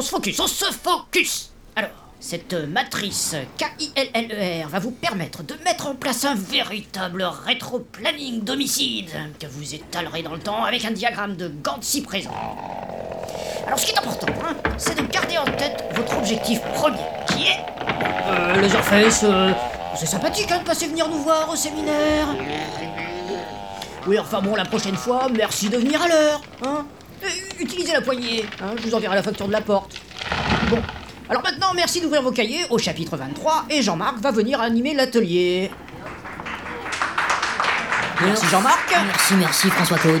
on se focus, on se focus Alors, cette matrice K-I-L-L-E-R va vous permettre de mettre en place un véritable rétro-planning d'homicide que vous étalerez dans le temps avec un diagramme de Gantt si présent. Alors, ce qui est important, hein, c'est de garder en tête votre objectif premier, qui est... Euh, Leatherface, euh, c'est sympathique hein, de passer venir nous voir au séminaire. Oui, enfin bon, la prochaine fois, merci de venir à l'heure, hein. Euh, Utilisez la poignée, hein, je vous enverrai la facture de la porte. Bon, alors maintenant, merci d'ouvrir vos cahiers au chapitre 23 et Jean-Marc va venir animer l'atelier. Merci Jean-Marc. Merci, merci François-Claude.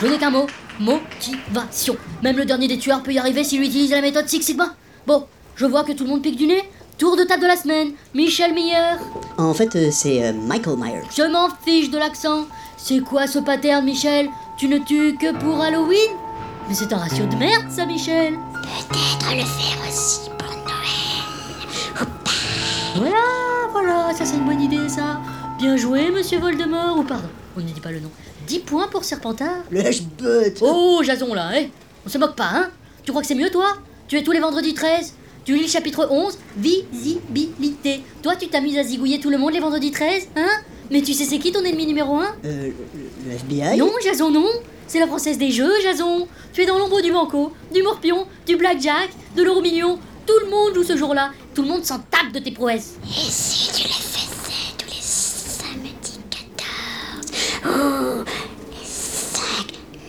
Je n'ai qu'un mot, motivation. Même le dernier des tueurs peut y arriver s'il utilise la méthode Six Sigma. Bon, je vois que tout le monde pique du nez. Tour de table de la semaine, Michel Meyer. En fait, euh, c'est euh, Michael Myers. Je m'en fiche de l'accent. C'est quoi ce pattern, Michel? Tu ne tues que pour Halloween? Mais c'est un ratio de merde, ça, Michel. Peut-être le faire aussi pour Noël. Voilà, voilà, ça c'est une bonne idée, ça. Bien joué, monsieur Voldemort. Ou pardon, on ne dit pas le nom. 10 points pour Serpentard. Lâche-bête Oh, Jason, là, hé On se moque pas, hein Tu crois que c'est mieux, toi? Tu es tous les vendredis 13 Tu lis le chapitre 11 Visibilité. Toi, tu t'amuses à zigouiller tout le monde les vendredis 13 Hein? Mais tu sais c'est qui ton ennemi numéro 1 Euh, le FBI Non, Jason, non C'est la princesse des jeux, Jason Tu es dans l'ombre du banco, du morpion, du blackjack, de l'euro million. Tout le monde joue ce jour-là. Tout le monde s'en tape de tes prouesses. Et si tu le faisais tous les samedis 14 Oh, et 5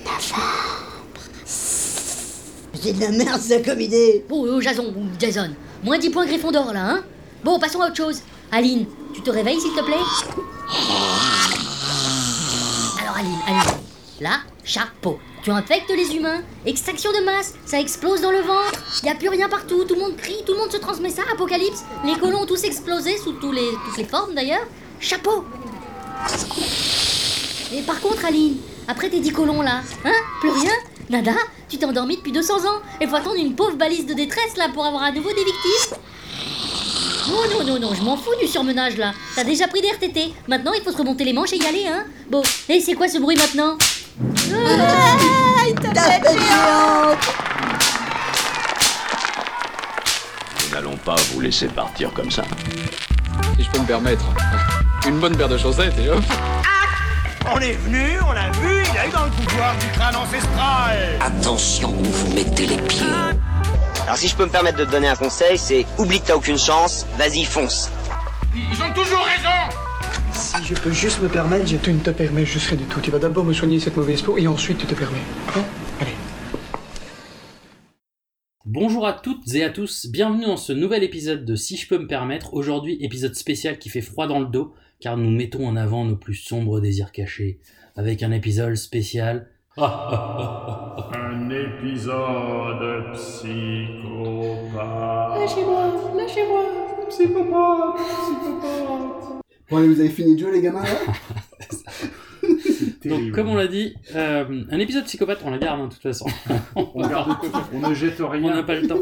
novembre? C'est de la merde, ça, comme idée Oh, oh, Jason ou Jason. Moins 10 points Gryffondor, là, hein Bon, passons à autre chose. Aline, tu te réveilles, s'il te plaît? Alors, Aline, Aline. Là, chapeau. Tu infectes les humains. Extraction de masse. Ça explose dans le ventre. Y a plus rien partout. Tout le monde crie. Tout le monde se transmet ça. Apocalypse. Les colons ont tous explosé sous toutes les formes, d'ailleurs. Chapeau. Et par contre, Aline, après tes 10 colons là, hein Plus rien Nada Tu t'es endormi depuis 200 ans et faut attendre une pauvre balise de détresse là pour avoir à nouveau des victimes Non, non, non, non, je m'en fous du surmenage là. T'as déjà pris des RTT. Maintenant, il faut se remonter les manches et y aller, hein Bon, et c'est quoi ce bruit maintenant? Tapette géante Nous n'allons pas vous laisser partir comme ça. si je peux me permettre. Une bonne paire de chaussettes et hop. On est venu, on a vu, il a eu dans le pouvoir du crâne ancestral. Attention où vous mettez les pieds. Alors si je peux me permettre de te donner un conseil, c'est oublie que t'as aucune chance, vas-y fonce. Ils ont toujours raison. Si je peux juste me permettre, je... Tu ne te permets juste rien du tout. Tu vas d'abord me soigner cette mauvaise peau et ensuite tu te permets. Hein Allez. Bonjour à toutes et à tous, bienvenue dans ce nouvel épisode de Si je peux me permettre. Aujourd'hui, épisode spécial qui fait froid dans le dos, car nous mettons en avant nos plus sombres désirs cachés, avec un épisode spécial. Un épisode psychopathe. Lâchez-moi, lâchez-moi, psychopathe, psychopathe. Bon, allez, vous avez fini de jouer, les gamins, là Donc, comme on l'a dit, euh, un épisode psychopathe, on la garde hein, de toute façon. On, garde tout, on ne jette on rien. n'a pas le temps.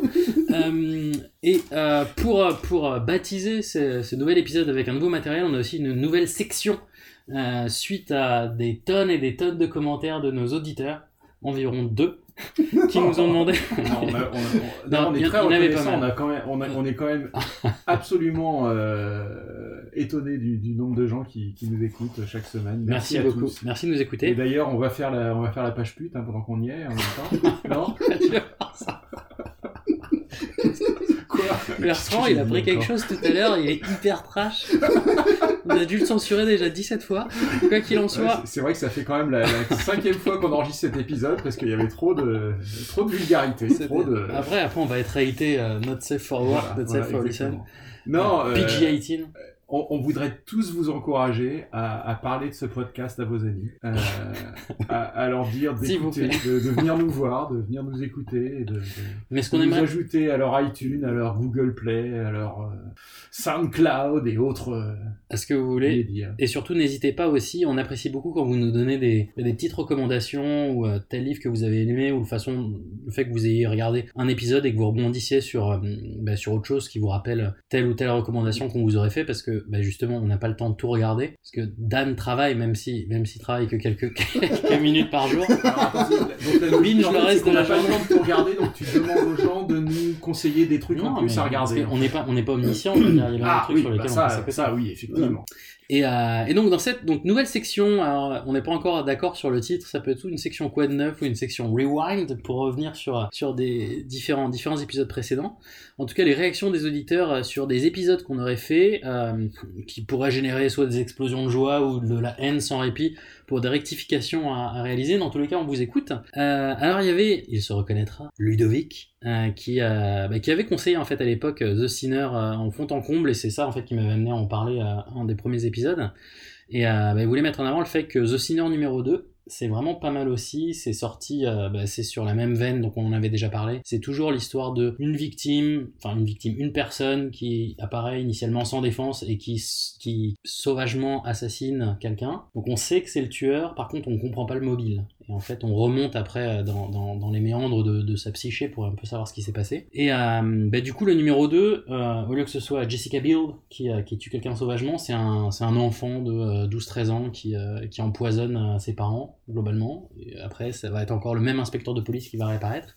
Euh, et euh, pour, pour baptiser ce, ce nouvel épisode avec un nouveau matériel, on a aussi une nouvelle section euh, suite à des tonnes et des tonnes de commentaires de nos auditeurs, environ deux, qui nous ont demandé. Non, on, est très il y en avait pas reconnaissant. On, est quand même absolument euh, étonné du, du nombre de gens qui, qui nous écoutent chaque semaine. Merci, à beaucoup. tous. Merci de nous Et écouter. d'ailleurs, on va faire la, on va faire la page pute hein, pendant qu'on y est en même temps. non? Bertrand, il a pris quelque chose tout à l'heure, il est hyper trash. On a dû le censurer déjà 17 fois. Quoi qu'il en soit, c'est- vrai que ça fait quand même la, la cinquième fois qu'on enregistre cet épisode parce qu'il y avait trop de, trop de vulgarité, trop de. après, après, on va être raté euh, not safe for work, Voilà, not voilà, safe for listen. Non, euh, PG-18. On, on voudrait tous vous encourager à, à parler de ce podcast à vos amis, euh, à, à leur dire d'écouter, de, de venir nous voir, de venir nous écouter, et de, de, Mais ce qu'on aimerait, ajouter à leur iTunes, à leur Google Play, à leur euh, SoundCloud et autres euh, est-ce que vous voulez médias. Et surtout, n'hésitez pas aussi, on apprécie beaucoup quand vous nous donnez des, des petites recommandations ou tel livre que vous avez aimé ou le, façon, le fait que vous ayez regardé un épisode et que vous rebondissiez sur, bah, sur autre chose qui vous rappelle telle ou telle recommandation qu'on vous aurait fait parce que bah, justement, on n'a pas le temps de tout regarder. Parce que Dan travaille, même si même s'il travaille que quelques, quelques minutes par jour. Alors, donc Binge en le reste de la pas le temps de tout regarder, donc tu demandes aux gens de nous conseiller des trucs en Non, plus mais à regarder. qu'on n'est pas, on n'est pas omniscient. Il y a Ah des trucs oui, sur bah lesquels ça, on peut s'accoter. ça, oui, effectivement. Et, euh, et donc dans cette donc nouvelle section, alors, on n'est pas encore d'accord sur le titre, ça peut être une section Quad 9 ou une section Rewind pour revenir sur, sur des différents, différents épisodes précédents. En tout cas, les réactions des auditeurs euh, sur des épisodes qu'on aurait fait, euh, qui pourraient générer soit des explosions de joie ou de la haine sans répit pour des rectifications à, à réaliser. Dans tous les cas, on vous écoute. Euh, alors il y avait, il se reconnaîtra, Ludovic, euh, qui, bah, qui avait conseillé en fait à l'époque The Sinner euh, en fond en comble, et c'est ça en fait qui m'avait amené à en parler un des premiers épisodes. Et euh, bah, il voulait mettre en avant le fait que The Sinner numéro 2, c'est vraiment pas mal aussi. C'est sorti, euh, bah, c'est sur la même veine, donc on en avait déjà parlé. C'est toujours l'histoire de une victime, enfin une victime, une personne qui apparaît initialement sans défense et qui, qui sauvagement assassine quelqu'un. Donc on sait que c'est le tueur, par contre on comprend pas le mobile. Et en fait, on remonte après euh, dans, les méandres de, sa psyché pour un peu savoir ce qui s'est passé. Et euh, bah, du coup, le numéro 2, euh, au lieu que ce soit Jessica Biel qui, tue quelqu'un sauvagement, c'est un, enfant de euh, 12-13 ans qui, empoisonne ses parents, globalement. Après, ça va être encore le même inspecteur de police qui va réapparaître.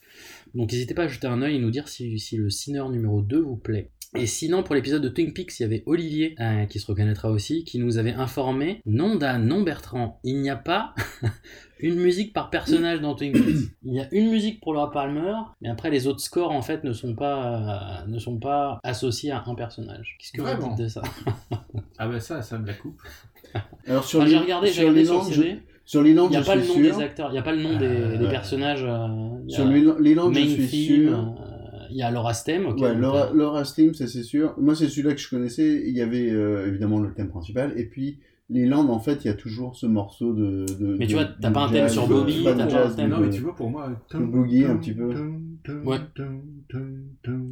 Donc n'hésitez pas à jeter un œil et nous dire si, si le Sinner numéro 2 vous plaît. Et sinon, pour l'épisode de Twin Peaks, il y avait Olivier, euh, qui se reconnaîtra aussi, qui nous avait informé, non Dan, non Bertrand, il n'y a pas une musique par personnage dans Twin Peaks. Il y a une musique pour Laura Palmer, mais après les autres scores en fait ne sont pas, euh, ne sont pas associés à un personnage. Qu'est-ce que Vraiment vous dites de ça Ah bah ça, ça me la coupe. Alors sur Enfin, J'ai regardé, j'ai sur regardé sur le je- sur les langues, il n'y a pas le nom sûr. des acteurs, il n'y a pas le nom des, Euh, des personnages. euh, Sur les, les langues, je suis Theme, sûr. euh, Il y a Laura Stem, ok. ouais, Laura, euh, Laura Steam, ça c'est sûr. Moi, c'est celui-là que je connaissais. Il y avait euh, évidemment le thème principal. Et puis, les Landes, en fait, il y a toujours ce morceau de. de Mais tu de- vois, t'as pas un thème jazz, sur Bobby, t'as pas un thème- Non, mais tu vois, pour moi. de boogie un petit peu. Ouais.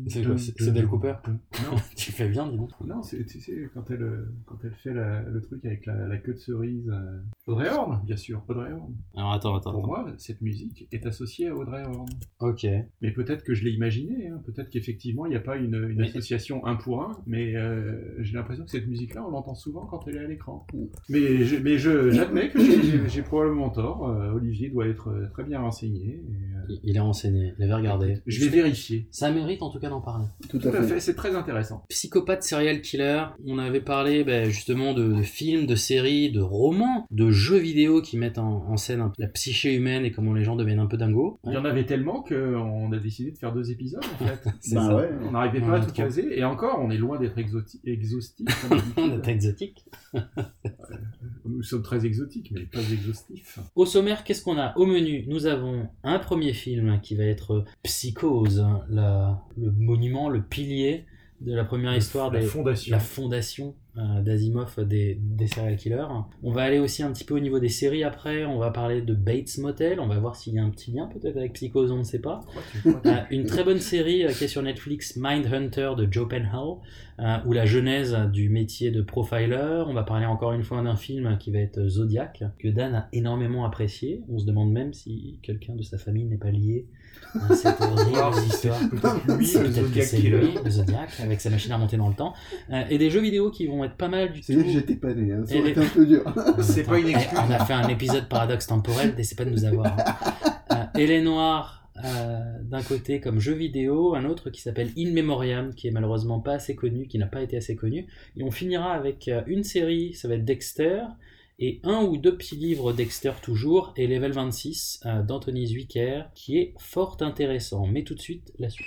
C'est quoi, c'est- Dale Cooper Non. tu fais bien, dis donc. Non, c'est, tu sais, quand elle, quand elle fait la- le truc avec la, la queue de cerise. euh, Audrey Horn, bien sûr, Audrey Horn. Alors attends, attends. Pour attends. moi, cette musique est associée à Audrey Horn. Ok. Mais peut-être que je l'ai imaginé, hein. peut-être qu'effectivement il n'y a pas une, une Mais- association un pour un, mais euh, j'ai l'impression que cette musique-là, on l'entend souvent quand elle est à l'écran. Mais, je, mais je, j'admets que j'ai, probablement tort, euh, Olivier doit être très bien renseigné. et, Il- Il est renseigné, il avait regardé. Je vais vérifier. Ça mérite en tout cas d'en parler. Tout Tout à fait, c'est très intéressant. Psychopathe serial killer, on avait parlé ben, justement de, de films, de séries, de romans, de jeux vidéo qui mettent en, en scène un la psyché humaine et comment les gens deviennent un peu dingos. Il y en avait tellement qu'on a décidé de faire deux épisodes en fait. C'est ça. ouais. On n'arrivait On pas à tout trop. caser, et encore, on est loin d'être exoti- exhaustif. est exotique. Nous sommes très exotiques, mais pas exhaustifs. Au sommaire, qu'est-ce qu'on a? Au menu, nous avons un premier film qui va être Psychose, la- le monument, le pilier de la première histoire La des, fondation. la fondation euh, d'Asimov des, des serial killers. On va aller aussi un petit peu au niveau des séries après, on va parler de Bates Motel, on va voir s'il y a un petit lien peut-être avec Psychose, on ne sait pas. Euh, une très bonne série euh, qui est sur Netflix, Mindhunter de Joe Penhall, euh, ou la genèse du métier de profiler. On va parler encore une fois d'un film qui va être Zodiac, que Dan a énormément apprécié. On se demande même si quelqu'un de sa famille n'est pas lié cette Voir horrible si c'est histoire. peut-être lui, C'est peut-être que c'est lui, le Zodiac, avec sa machine à remonter dans le temps. Euh, et des jeux vidéo qui vont être pas mal du C'est tout. vrai que j'étais pas né, hein. ça Et aurait les- été un peu dur. C'est pas une Eh, excuse. On a fait un épisode paradoxe temporel, n'essaie pas de nous avoir. hein. Euh, et les Noirs, euh, d'un côté comme jeu vidéo, un autre qui s'appelle In Memoriam, qui est malheureusement pas assez connu, qui n'a pas été assez connu. Et on finira avec une série, ça va être Dexter, et un ou deux petits livres Dexter toujours, et Level 26 euh, d'Anthony Zwicker, qui est fort intéressant. Mais tout de suite, la suite.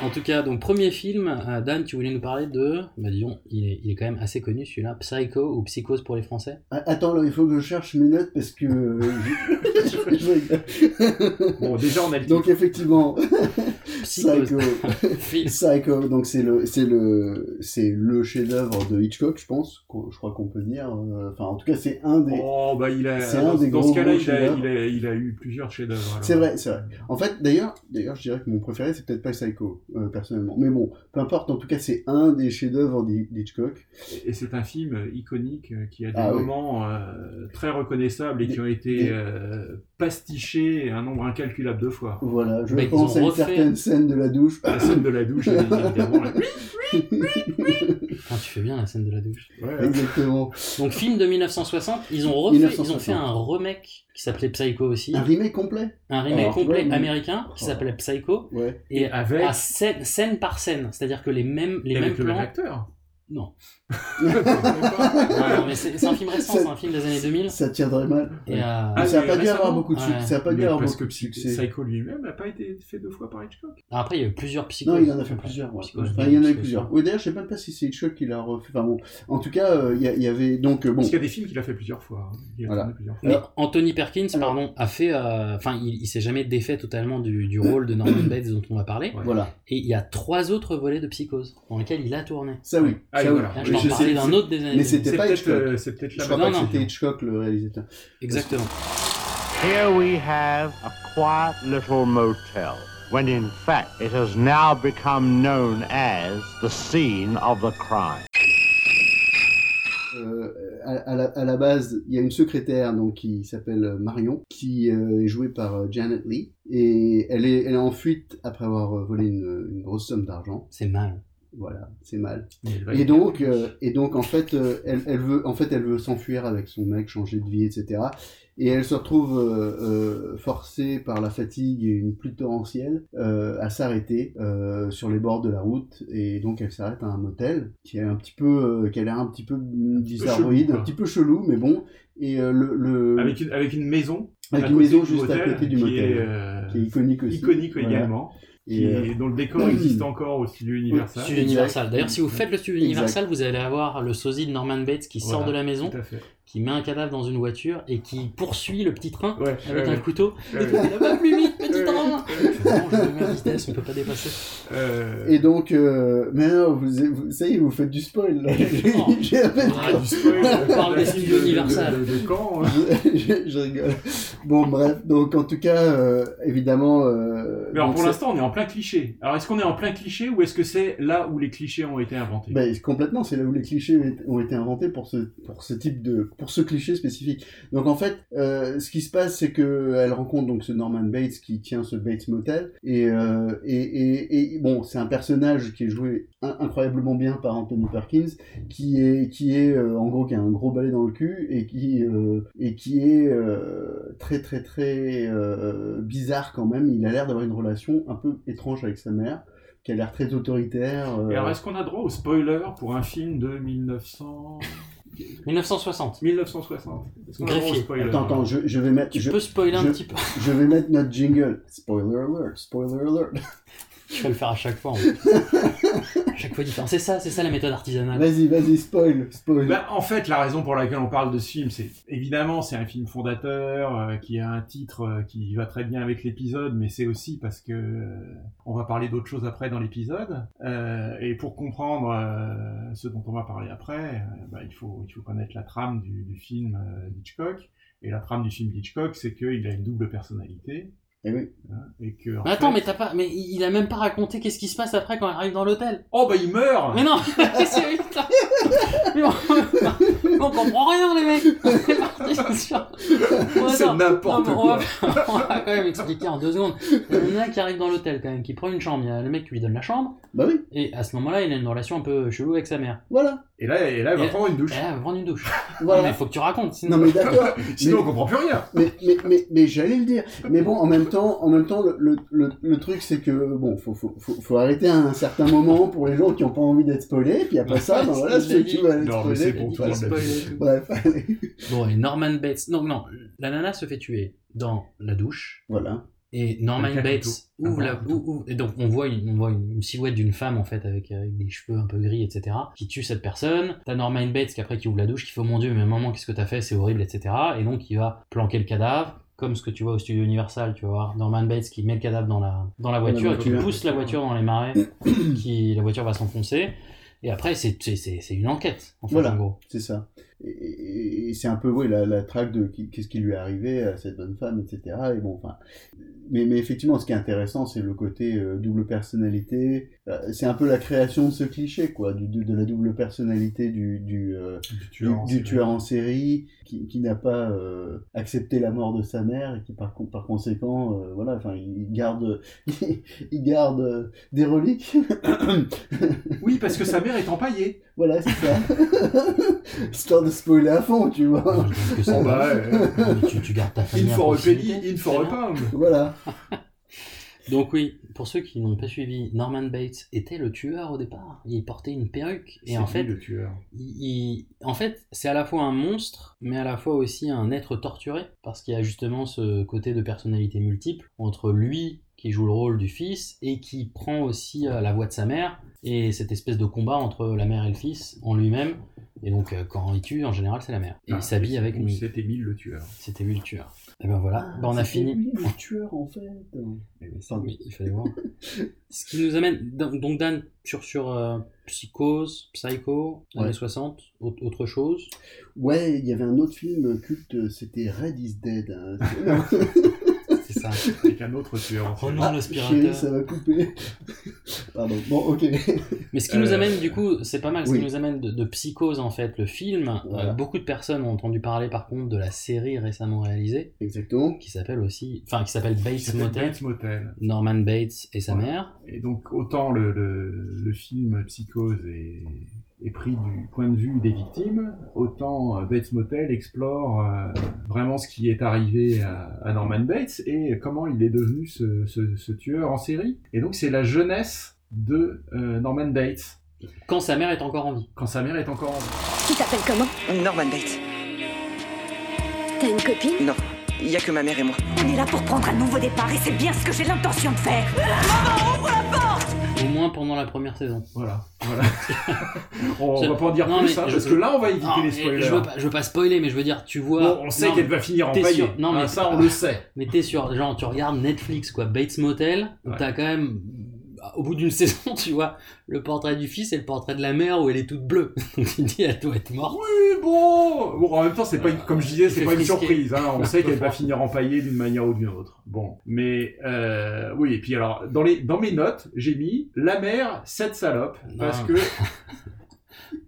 En tout cas, donc premier film, euh, Dan, tu voulais nous parler de, bah disons, il est, il est quand même assez connu celui-là, Psycho ou Psychose pour les Français? Ah, Attends, là, il faut que je cherche mes notes parce que. euh. Bon, déjà, on a le Donc, effectivement, Psychose. Psycho. Psycho, donc c'est le, c'est le, c'est le chef-d'œuvre de Hitchcock, je pense. Je crois qu'on peut dire. euh, Enfin, en tout cas, c'est un des. Oh, bah, il a. C'est un des dans gros, ce cas-là, il, il, a, il a eu plusieurs chefs-d'œuvre. C'est vrai, c'est vrai. En fait, d'ailleurs, d'ailleurs, je dirais que mon préféré, c'est peut-être pas Psycho, euh, personnellement. Mais bon, peu importe. En tout cas, c'est un des chefs-d'œuvre d'Hi- d'Hitchcock. Et c'est un film euh, iconique qui a des Ah oui. moments euh, très reconnaissables et qui ont été des- euh, pastichés un nombre incalculable de fois. Voilà, je ils pense à une certaine scène de la douche. La scène de la douche, évidemment. là. Tu fais bien la scène de la douche. Exactement. Donc film de 1960, ils ont refait, ils ont 1960. fait un remake qui s'appelait Psycho aussi. Un remake complet Un remake Alors, complet américain qui s'appelait Psycho. Ouais. Et avec- à scène, scène par scène, c'est-à-dire que les mêmes les mêmes avec le même plans. acteur. Non. non, mais c'est un film récent, c'est un film des années 2000. Ça tiendrait mal. Et, euh, ça a mais pas dû avoir beaucoup de Ouais. succès. Ça a pas dû avoir parce beaucoup que de succès. Psycho lui-même n'a pas été fait deux fois par Hitchcock. Après, il y a eu plusieurs psychos. Non, il en a fait plusieurs. ouais. Psychose Enfin, il y en a eu plusieurs. Oui, d'ailleurs, je sais même pas si c'est Hitchcock qui l'a refait. Enfin bon, en tout cas, euh, il y, avait donc euh, bon. Parce qu'il y a des films qu'il a fait plusieurs fois. hein. A Voilà. tourné plusieurs fois. Mais Anthony Perkins, pardon, a fait. euh, Enfin, il, il s'est jamais défait totalement du, du rôle de Norman Bates dont on va parler. Voilà. Et il y a trois autres volets de Psychose dans lesquels il a tourné. Ça oui. Ah, voilà. Là, je je sais- d'un autre des années Mais 2000. c'était pas peut-être, Hitchcock. euh, c'est peut-être Je la crois Non, pas que c'était Hitchcock le réalisateur. Exactement. Here we have a quiet little motel, when in fact it has now become known as the scene of the crime. Euh, à, à la, à la base, il y a une secrétaire donc qui s'appelle Marion, qui euh, est jouée par euh, Janet Lee, et elle est, elle est en fuite après avoir euh, volé une, une grosse somme d'argent. C'est mal. Voilà, c'est mal. Et donc, euh, et donc en fait, euh, elle, elle veut, en fait, elle veut s'enfuir avec son mec, changer de vie, etc. Et elle se retrouve euh, forcée par la fatigue et une pluie torrentielle à s'arrêter sur les bords de la route. Et donc, elle s'arrête à un motel qui est un petit peu, qui a l'air un petit peu bizarroïde, un petit peu chelou, mais bon. Et le, le- Avec une, avec une maison. Avec une maison juste à côté du qui motel, est, qui est iconique aussi. iconique Voilà. Qui Et, euh, est- dont le décor existe encore au studio Universal. Studio Universal. D'ailleurs, si vous faites le studio Exact. Universal, vous allez avoir le sosie de Norman Bates qui sort Voilà, de la maison, qui met un cadavre dans une voiture et qui poursuit le petit train Ouais, avec ouais, un ouais. couteau. Ouais, Et tout, il a pas plus vite, je me mets à vitesse, on peut pas dépasser. Euh, Et donc, euh, mais non, vous, vous, ça y est, vous faites du spoil. Là. J'ai à peine ah, du spoil, On parle des studios de- Universal. De, de, de Caen, hein. je, je rigole. Bon, bref, donc en tout cas, euh, évidemment. Euh, Mais alors pour l'instant, on est en plein cliché. Alors est-ce qu'on est en plein cliché ou est-ce que c'est là où les clichés ont été inventés? Bah, complètement, c'est là où les clichés ont été inventés pour ce, pour ce type de, pour ce cliché spécifique. Donc en fait, euh, ce qui se passe, c'est que elle rencontre donc ce Norman Bates qui tient ce Bates Motel et euh, et, et, et bon, c'est un personnage qui est joué in- incroyablement bien par Anthony Perkins, qui est qui est euh, en gros qui a un gros balai dans le cul et qui euh, et qui est très très très bizarre quand même. Il a l'air d'avoir une relation un peu étrange avec sa mère, qui a l'air très autoritaire. alors est-ce qu'on a droit au spoiler pour un film de 1900 1960. 1960 Est-ce qu'on a droit au Greffier. spoiler Attends, attends, je, je vais mettre. Tu je, peux spoiler un je- petit peu. je vais mettre notre jingle. Spoiler alert, spoiler alert. Je vais le faire à chaque fois. En fait. à chaque fois différent. C'est ça, c'est ça la méthode artisanale. Vas-y, vas-y, spoil, spoil. Bah, en fait, la raison pour laquelle on parle de ce film, c'est évidemment c'est un film fondateur euh, qui a un titre euh, qui va très bien avec l'épisode, mais c'est aussi parce que euh, on va parler d'autres choses après dans l'épisode. Euh, et pour comprendre euh, ce dont on va parler après, euh, bah, il faut il faut connaître la trame du, du film euh, d'Hitchcock. Et la trame du film d'Hitchcock, c'est qu'il a une double personnalité. Eh oui. hein, et que, Mais attends, fait- mais t'as pas, mais il a même pas raconté qu'est-ce qui se passe après quand il arrive dans l'hôtel. Oh bah il meurt Mais non, c'est putain. Mais on, on comprend rien les mecs. On est parti sur. Bon, C'est n'importe on va- quoi. On va quand même expliquer en deux secondes. Il y en a un qui arrive dans l'hôtel quand même, qui prend une chambre. Il y a le mec qui lui donne la chambre. Bah oui, Et à ce moment-là, il a une relation un peu chelou avec sa mère. voilà. Et là, et là il va Et- prendre une douche. Elle va prendre une douche. Voilà. Mais faut que tu racontes. Sinon... Non mais d'accord. Sinon mais- on comprend plus rien. mais, mais, mais, mais j'allais le dire. Mais bon, en même temps, en même temps, le, le, le, le truc c'est que bon, faut, faut, faut, faut arrêter à un certain moment pour les gens qui ont pas envie d'être spoilés. Puis après ça, ben voilà, ceux qui veulent être Non, mais spoilés. c'est bon, puis tout le monde. Bref, allez. Bon, et Norman Bates. Non, non. La nana se fait tuer dans la douche. Voilà. Et Norman Bates ouvre Ah, la, un couteau. ou- ou- et donc on voit une, on voit une, silhouette d'une femme en fait avec, avec des cheveux un peu gris etc qui tue cette personne. T'as Norman Bates qui après qui ouvre la douche qui fait oh mon dieu mais maman qu'est-ce que t'as fait? C'est horrible etc. Et donc il va planquer le cadavre comme ce que tu vois au studio Universal tu vas voir Norman Bates qui met le cadavre dans la dans la voiture et qui pousse la voiture dans les marais qui la voiture va s'enfoncer et après c'est c'est c'est c'est une enquête en fait Voilà. en gros. C'est ça. et, et- c'est un peu ouais, la, la traque de qu'est-ce qui lui est arrivé à cette bonne femme, etc. Et bon, enfin, mais, mais effectivement, ce qui est intéressant, c'est le côté euh, double personnalité. Euh, c'est un peu la création de ce cliché, quoi, du, de, de la double personnalité du, du, euh, tueur en du série. tueur en série qui, qui n'a pas euh, accepté la mort de sa mère et qui par, par conséquent, euh, voilà, enfin, il garde, il garde euh, des reliques. Oui, parce que sa mère est empaillée. Voilà, c'est ça. Histoire de spoiler à fond, tu vois. que ça bah, ouais. Tu, tu gardes ta famille a bien. pound. Voilà. Donc oui, pour ceux qui n'ont pas suivi, Norman Bates était le tueur au départ. Il portait une perruque et C'est en lui, fait, le tueur. il, il- en fait, c'est à la fois un monstre, mais à la fois aussi un être torturé, parce qu'il y a justement ce côté de personnalité multiple entre lui qui joue le rôle du fils et qui prend aussi euh, la voix de sa mère et cette espèce de combat entre la mère et le fils en lui-même. Et donc euh, quand il tue, en général, c'est la mère. Et Ah, il s'habille avec une. C'était Émile le tueur. C'était lui le tueur. Et ben voilà, Ah, Ben, on a fini. lui, le tueur, en fait. Pardon. Oui, il fallait voir. Ce qui nous amène, donc Dan, sur, sur euh, Psychose, Psycho, Ouais. années 60, au- autre chose. Ouais, il y avait un autre film culte, c'était Red is Dead. hein. C'est ça. Avec un autre tueur. non, Ah, l'aspirateur. ça va couper. Pardon. Bon, ok. Mais ce qui nous Euh, amène, du coup, c'est pas mal, ce oui. qui nous amène de, de Psychose, en fait, le film. Euh, beaucoup de personnes ont entendu parler, par contre, de la série récemment réalisée, Exactement. qui s'appelle aussi, enfin, qui s'appelle Bates Bates Motel. Norman Bates et sa mère. Et donc, autant le, le, le film Psychose est, est pris du point de vue des victimes, autant euh, Bates Motel explore euh, vraiment ce qui est arrivé à, à Norman Bates et comment il est devenu ce, ce, ce tueur en série. Et donc, c'est la jeunesse de euh, Norman Bates, Quand sa mère est encore en vie. quand sa mère est encore en vie. Tu t'appelles comment? Norman Bates. T'as une copine? Non, il y a que ma mère et moi. On est là pour prendre un nouveau départ et c'est bien ce que j'ai l'intention de faire. Maman, ouvre la porte Au moins pendant la première saison. Voilà, voilà. on Je- va pas en dire Non, plus, mais hein, je- parce que là, on va éviter Non, les spoilers. Je veux, pas, je veux pas spoiler, mais je veux dire, tu vois. Bon, on sait qu'elle mais va finir empaillée. sûr- Non, Ah, mais ça, on le sait. Mais t'es sûr, genre, tu regardes Netflix, quoi, Bates Motel, où Ouais. t'as quand même, au bout d'une saison, tu vois, le portrait du fils et le portrait de la mère où elle est toute bleue. Donc tu te dis, elle doit être morte. Oui, bon. Bon, en même temps, c'est pas, une- comme je disais, Il c'est pas une frisquer. surprise. Hein. On sait qu'elle va finir empaillée d'une manière ou d'une autre. Bon, mais euh, oui. Et puis alors, dans les, dans mes notes, j'ai mis la mère cette salope parce que.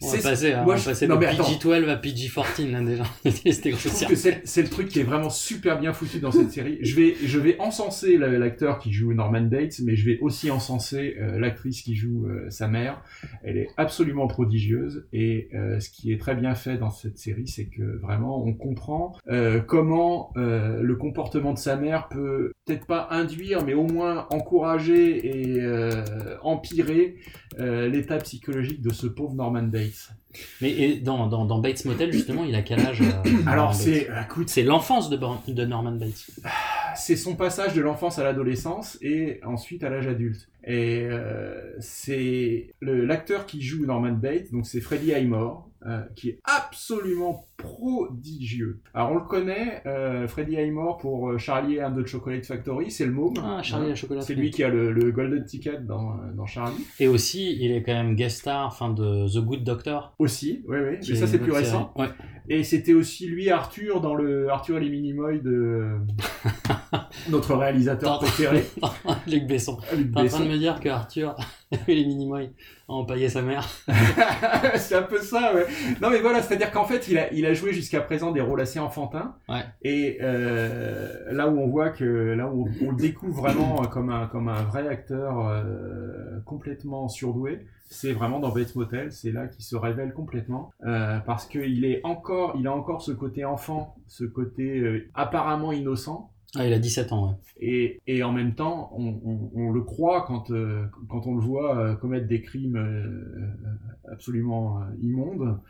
On va passer, hein, moi, on va je- passer non, de mais attends. PG-12 à PG-14, là, déjà. C'était Je trouve que c'est c'est le truc qui est vraiment super bien foutu dans cette série. Je vais, je vais encenser la- l'acteur qui joue Norman Bates, mais je vais aussi encenser euh, l'actrice qui joue euh, sa mère. Elle est absolument prodigieuse et euh, ce qui est très bien fait dans cette série, c'est que vraiment on comprend euh, comment euh, le comportement de sa mère peut peut-être pas induire, mais au moins encourager et euh, empirer l'état psychologique de ce pauvre Norman Bates. Mais et dans, dans, dans Bates Motel, justement, il a quel âge euh, Alors c'est, écoute, C'est l'enfance de, Norman Bates. c'est son passage de l'enfance à l'adolescence et ensuite à l'âge adulte. Et euh, c'est l'acteur qui joue Norman Bates, donc c'est Freddie Highmore, euh, qui est absolument prodigieux. Alors on le connaît, euh, Freddie Highmore pour euh, Charlie and the Chocolate Factory, c'est le môme. Ah, Charlie et la Chocolate C'est lui qui a le, le Golden Ticket dans, euh, dans Charlie. Et aussi, il est quand même guest star enfin, de The Good Doctor. Aussi, oui, oui. Mais ça c'est plus récent. Ouais. Et c'était aussi lui Arthur dans le Arthur et les Minimoys de notre réalisateur préféré. Luc Besson. Luc T'es en train de me dire que Arthur et les Minimoys ont empaillé sa mère. c'est un peu ça, ouais. Non, mais voilà, c'est-à-dire qu'en fait, il a, il a joué jusqu'à présent des rôles assez enfantins. Ouais. Et euh, là où on voit que, là où on, on le découvre vraiment comme un, comme un vrai acteur euh, complètement surdoué, c'est vraiment dans Bates Motel, c'est là qu'il se révèle complètement, euh, parce qu'il est encore, il a encore ce côté enfant, ce côté euh, apparemment innocent, Ah, il a 17 ans, ouais. et, et en même temps, on, on- on le croit quand, euh, quand on le voit euh, commettre des crimes euh, absolument euh, immondes.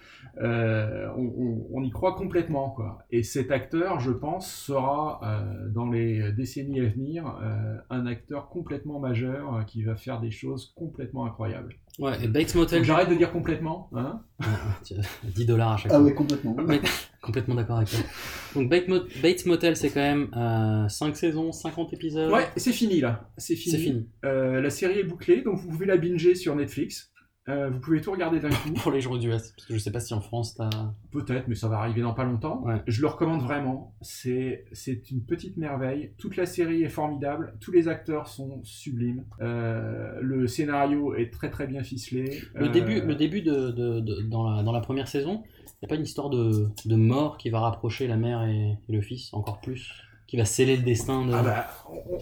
Euh, on, on- on y croit complètement, quoi. Et cet acteur, je pense, sera euh, dans les décennies à venir euh, un acteur complètement majeur euh, qui va faire des choses complètement incroyables. Ouais, et Bates Motel. J'arrête de dire complètement, hein Ouais, tu- 10 dollars à chaque Ah fois. ouais, complètement. Mais- complètement d'accord avec toi. Donc Bates, Mo- Bates Motel, c'est quand même 5 saisons, 50 épisodes. Ouais, c'est fini là. C'est fini. C'est fini. Euh, la série est bouclée, donc vous pouvez la binger sur Netflix. Euh, vous pouvez tout regarder d'un coup. Pour les jours du Est, parce que je sais pas si en France t'as. Peut-être, mais ça va arriver dans pas longtemps. Je le recommande vraiment. C'est c'est une petite merveille. Toute la série est formidable. Tous les acteurs sont sublimes. Euh, le scénario est très très bien ficelé. Le Euh, début, le début de, de- de- dans, la, dans la première saison, il n'y a pas une histoire de, de mort qui va rapprocher la mère et, et le fils encore plus Qui va sceller le destin de. Ah bah,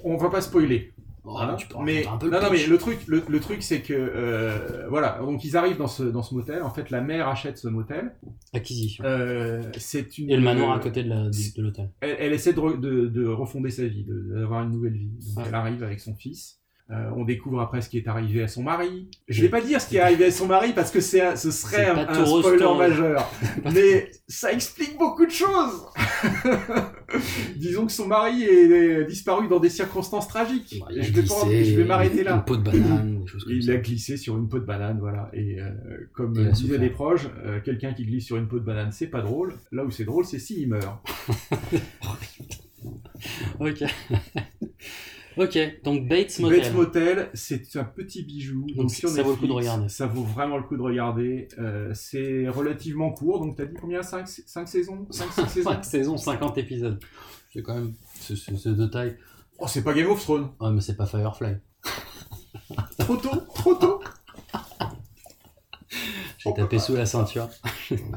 on, on va pas spoiler. Oh, Hein, tu peux mais un peu non, non, mais le truc, le, le truc, c'est que euh, voilà, donc ils arrivent dans ce dans ce motel. En fait, la mère achète ce motel. Acquisition. Euh, c'est une. Et le manoir à côté de la- de- de l'hôtel. Elle, elle essaie de, re- de, de refonder sa vie, de- d'avoir une nouvelle vie. Donc Ouais. elle arrive avec son fils. Euh, on découvre après ce qui est arrivé à son mari. Je vais pas dire ce qui est arrivé à son mari parce que c'est ce serait un, un spoiler majeur. Mais ça explique beaucoup de choses. Disons que son mari est, disparu dans des circonstances tragiques. a je vais, glissé je vais m'arrêter là. une peau de banane, des choses comme Il ça. a glissé sur une peau de banane, voilà. Et euh, comme Il disaient des proches, euh, quelqu'un qui glisse sur une peau de banane, c'est pas drôle. Là où c'est drôle, c'est s'il meurt. Ok. ok, donc Bates Motel. Bates Motel, c'est un petit bijou. Donc, ça vaut le coup de regarder. Ça vaut vraiment le coup de regarder. Euh, c'est relativement court. Donc, t'as dit combien? 5, saisons? 5, 6 saisons? 5 saisons, 50 épisodes. C'est quand même. C'est de taille. Oh, c'est pas Game of Thrones. Ouais, mais c'est pas Firefly. Trop tôt Trop tôt J'ai tapé sous la ceinture.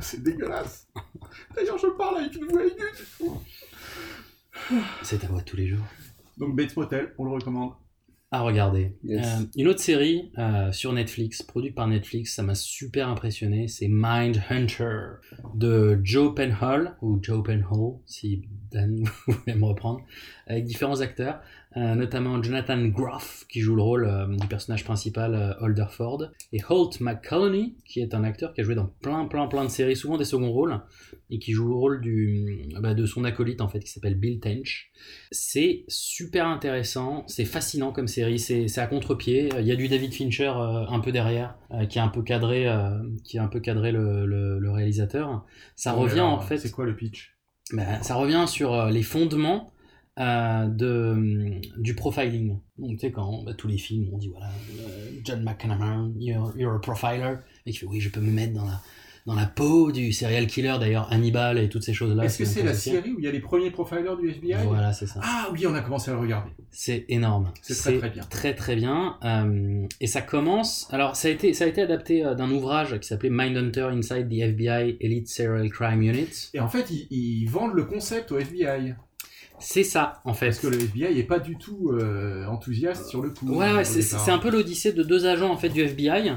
C'est dégueulasse. D'ailleurs, je parle avec une voix aiguë. C'est ta voix tous les jours. Donc, Bates Motel, on le recommande. à regarder. Yes. Euh, une autre série euh, sur Netflix, produite par Netflix, ça m'a super impressionné, c'est Mindhunter de Joe Penhall, ou Joe Penhall, si Dan voulait me reprendre, avec différents acteurs, euh, notamment Jonathan Groff, qui joue le rôle euh, du personnage principal euh, Alderford, et Holt McCallany, qui est un acteur qui a joué dans plein plein plein de séries, souvent des seconds rôles, et qui joue le rôle du, bah, de son acolyte en fait, qui s'appelle Bill Tench. C'est super intéressant, c'est fascinant comme série, c'est à contre-pied. Il y a du David Fincher euh, un peu derrière, euh, qui a un peu cadré, euh, qui a un peu cadré le, le- le réalisateur. Ça Ouais, revient alors, en fait. C'est quoi le pitch? Ben, ça revient sur euh, les fondements euh, de, hum, du profiling. Donc, tu sais, quand bah, tous les films, on dit voilà, euh, John McNamara, you're, you're a profiler, et qui fait oui, je peux me mettre dans la, dans la peau du serial killer, d'ailleurs, Hannibal et toutes ces choses-là. Est-ce que c'est la série où il y a les premiers profilers du FBI Voilà, c'est ça. Ah oui, on a commencé à le regarder. C'est énorme. C'est très, très bien. Très très bien. Euh, et ça commence. Alors ça a été ça a été adapté euh, d'un ouvrage qui s'appelait Mindhunter Inside the FBI Elite Serial Crime Unit. Et en fait, ils, ils vendent le concept au FBI. C'est ça, en fait. Parce que le FBI n'est pas du tout euh, enthousiaste sur le coup. Ouais, ouais, c'est départ. c'est un peu l'odyssée de deux agents en fait du FBI.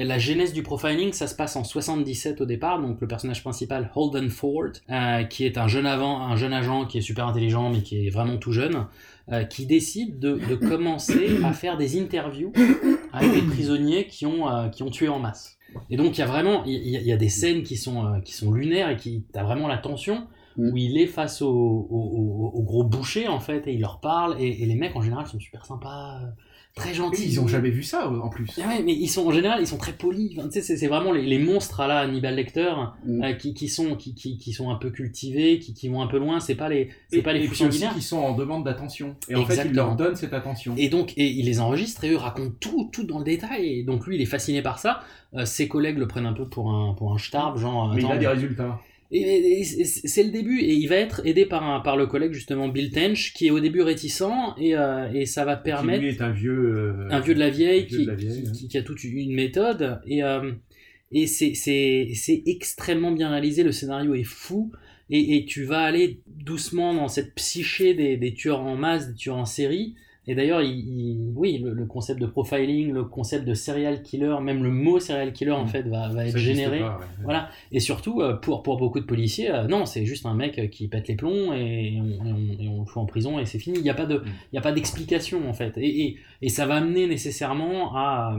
Et la genèse du profiling, ça se passe en 77 au départ. Donc le personnage principal, Holden Ford, euh, qui est un jeune, avant, un jeune agent qui est super intelligent mais qui est vraiment tout jeune, euh, qui décide de, de commencer à faire des interviews avec des prisonniers qui ont, euh, qui ont tué en masse. Et donc il y a vraiment, il y, a- il y a des scènes qui sont, euh, qui sont lunaires et qui, t'as vraiment la tension où il est face au, au, au- au gros boucher en fait et il leur parle et, et les mecs en général sont super sympas, très gentils. Ils ont jamais vu ça en plus. Ah ouais, mais ils sont en général, ils sont très polis. Enfin, tu sais, c'est, vraiment les, les monstres à la Hannibal Lecter euh, qui, qui sont qui, qui, qui sont un peu cultivés, qui, qui vont un peu loin. C'est pas les c'est pas les sanguinaires. qui sont en demande d'attention. Et en fait, ils leur donnent cette attention. Et donc, et il les enregistre et eux racontent tout, tout dans le détail. Et donc lui, il est fasciné par ça. Euh, ses collègues le prennent un peu pour un pour un starb, genre. Mais il a des résultats. Et, c'est le début, et il va être aidé par, un, par le collègue justement Bill Tench, qui est au début réticent, et, euh, et ça va permettre... Qui lui est un vieux. euh, un vieux de la vieille, vieux qui, de la vieille, qui- ouais. qui- qui a toute une méthode, et, euh, et c'est- c'est c'est extrêmement bien réalisé, le scénario est fou, et, et tu vas aller doucement dans cette psyché des, des tueurs en masse, des tueurs en série, et d'ailleurs, il, il- oui, le, le concept de profiling, le concept de serial killer, même le mot serial killer en fait va, va être Mm. Généré. pas, ouais. Voilà. Et surtout, euh, pour, pour beaucoup de policiers, euh, non, c'est juste un mec euh, qui pète les plombs et on, et on, et on le fout en prison et c'est fini. Il n'y a pas de, il y a pas d'explication en fait. Et, et, ça va amener nécessairement à,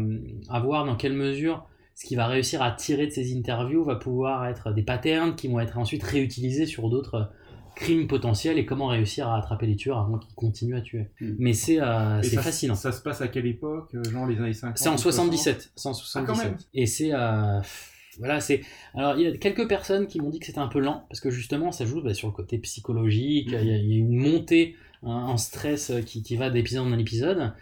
à voir dans quelle mesure ce qui va réussir à tirer de ces interviews va pouvoir être des patterns qui vont être ensuite réutilisés sur d'autres crimes potentiels et comment réussir à attraper les tueurs avant qu'ils continuent à tuer. Mais c'est euh, Et c'est ça- fascinant. Ça se passe à quelle époque euh, Genre les années 50 C'est en 60? 77. C'est en Ah, quand 77. même. Et c'est. euh, voilà, c'est. Alors, il y a quelques personnes qui m'ont dit que c'était un peu lent, parce que justement, ça joue bah, sur le côté psychologique, il y, a- il y a une montée hein, en stress euh, qui, qui va d'épisode en épisode.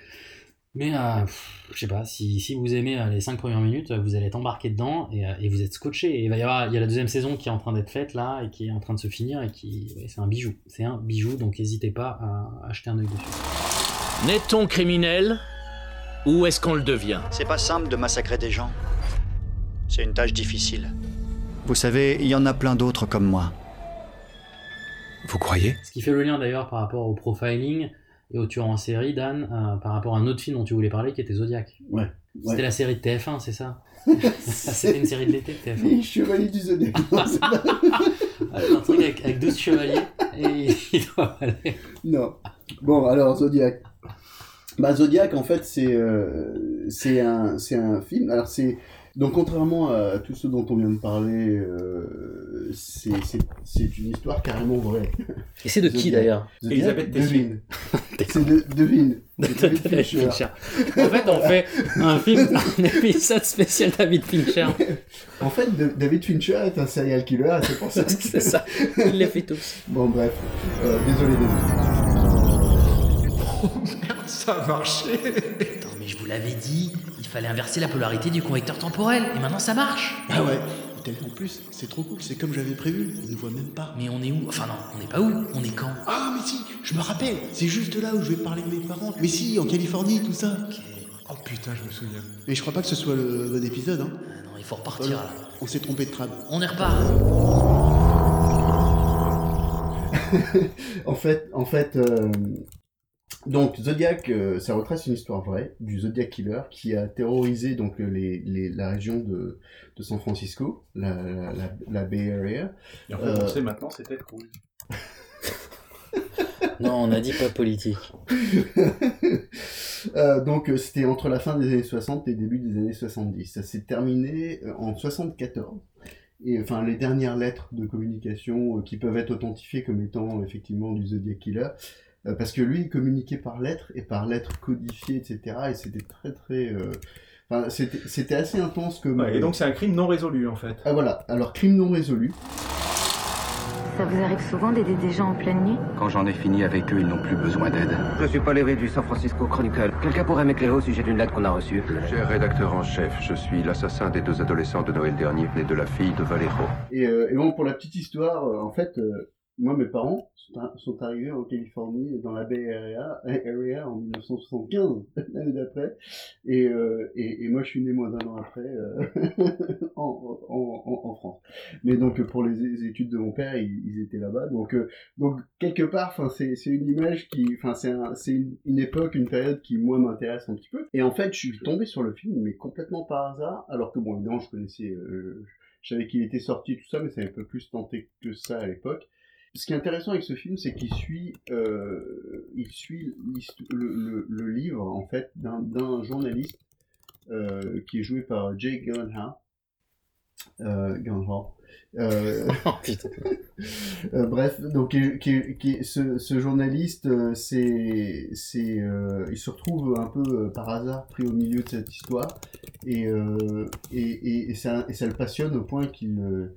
Mais euh, je sais pas, si, si vous aimez euh, les 5 premières minutes, vous allez être embarqué dedans et, euh, et vous êtes scotché. Et il va y avoir, il y a la deuxième saison qui est en train d'être faite là et qui est en train de se finir et qui, ouais, c'est un bijou. C'est un bijou, donc n'hésitez pas à acheter un œil dessus. N'est-on criminel ou est-ce qu'on le devient? C'est pas simple de massacrer des gens. C'est une tâche difficile. Vous savez, il y en a plein d'autres comme moi. Vous croyez? Ce qui fait le lien d'ailleurs par rapport au profiling et au tueur en série, Dan, euh, par rapport à un autre film dont tu voulais parler qui était Zodiac. Ouais. C'était Ouais. la série de TF1, c'est ça C'était une série de l'été de TF1. Les chevaliers du Zodiac. Non, pas- un truc avec, avec deux chevaliers et ils doivent aller. Non. Bon, alors Zodiac. Bah, Zodiac, en fait, c'est euh, un, c'est un film. Alors, c'est. Donc, contrairement à tout ce dont on vient de parler, euh, c'est une histoire carrément vraie. Et c'est de qui, d'ailleurs Elisabeth Tessier. devine. C'est de, devine. David Fincher. Fincher. En fait, on fait un film, un épisode spécial David Fincher. En fait, David Fincher est un serial killer, et c'est pour ça. que- C'est ça. Il les fait tous. Bon, bref. Euh, désolé, désolé. Ça a marché Attends, mais je vous l'avais dit, il fallait inverser la polarité du convecteur temporel, et maintenant ça marche Ah ouais. En plus, c'est trop cool, c'est comme j'avais prévu. Ils ne voient même pas. Mais on est où? Enfin non, on n'est pas où On est quand? Ah, mais si, je me rappelle. C'est juste là où je vais parler de mes parents. Mais si, en Californie, tout ça. Oh putain, je me souviens. Mais je crois pas que ce soit le bon épisode, hein. Non, il faut repartir là. On s'est trompé de trame. On est repart en fait, en fait, euh, donc Zodiac, euh, ça retrace une histoire vraie du Zodiac Killer qui a terrorisé donc les, les- la région de, de San Francisco, la, la, la- la Bay Area. Et en fait, Euh, on sait maintenant, c'est tête rouge. Non, on a dit pas politique. Euh, donc euh, c'était entre la fin des années 60 et début des années 70. Ça s'est terminé euh, en 74. Et enfin les dernières lettres de communication euh, qui peuvent être authentifiées comme étant effectivement du Zodiac Killer. Euh, parce que lui, il communiquait par lettres et par lettres codifiées, etc. Et c'était très très... euh, Enfin, c'était assez intense comme... Ouais, et donc c'est un crime non résolu en fait. Ah voilà, alors crime non résolu. Ça vous arrive souvent d'aider des gens en pleine nuit? Quand j'en ai fini avec eux, ils n'ont plus besoin d'aide. Je suis Paul Everett du San Francisco Chronicle. Quelqu'un pourrait m'éclairer au sujet d'une lettre qu'on a reçue? Cher rédacteur en chef, je suis l'assassin des deux adolescents de Noël dernier et de la fille de Valero. Et, euh, et bon, pour la petite histoire, euh, en fait, euh, moi, mes parents sont, ar- sont arrivés en Californie, dans la Bay Area, area en 1975, l'année d'après. Et, euh, et, et moi, je suis né moins d'un an après euh, en, en, en, France. Mais donc, pour les, études de mon père, ils, étaient là-bas. Donc, euh, donc quelque part, c'est une image qui, c'est un, une, une époque, une période qui moi m'intéresse un petit peu. Et en fait, je suis tombé sur le film, mais complètement par hasard, alors que bon, évidemment, je connaissais. Euh, je savais qu'il était sorti, tout ça, mais ça avait un peu plus tenté que ça à l'époque. Ce qui est intéressant avec ce film, c'est qu'il suit, euh, il suit le, le, le livre, en fait, d'un journaliste euh, qui est joué par Jake Gyllenhaal. Euh, Gyllenhaal. Euh, euh, bref, donc qui, qui- qui- ce, ce journaliste, euh, c'est, c'est, il se retrouve un peu par hasard pris au milieu de cette histoire et, et, et, et ça, le passionne au point qu'il, il-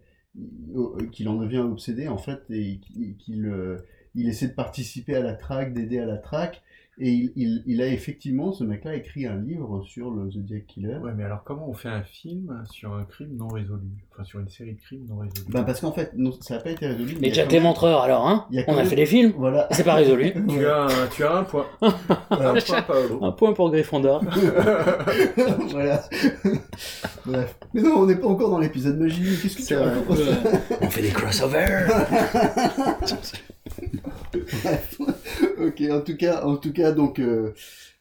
qu'il en devient obsédé en fait et qu'il, euh, il essaie de participer à la traque, d'aider à la traque et il, il, il a effectivement, ce mec-là, écrit un livre sur le Zodiac Killer. Ouais, mais alors comment on fait un film sur un crime non résolu? Enfin, sur une série de crimes non résolus? Bah parce qu'en fait, non, ça n'a pas été résolu. Mais Jack Léventreur, alors, hein? a On a fait des films. Voilà. C'est pas résolu. Tu as un, tu as un point. un point, Paolo. Un point pour Gryffondor. voilà. Bref. Mais non, on n'est pas encore dans l'épisode magie. Qu'est-ce que tu racontes On fait des crossovers. Bref. ok, en tout cas, en tout cas, donc, euh,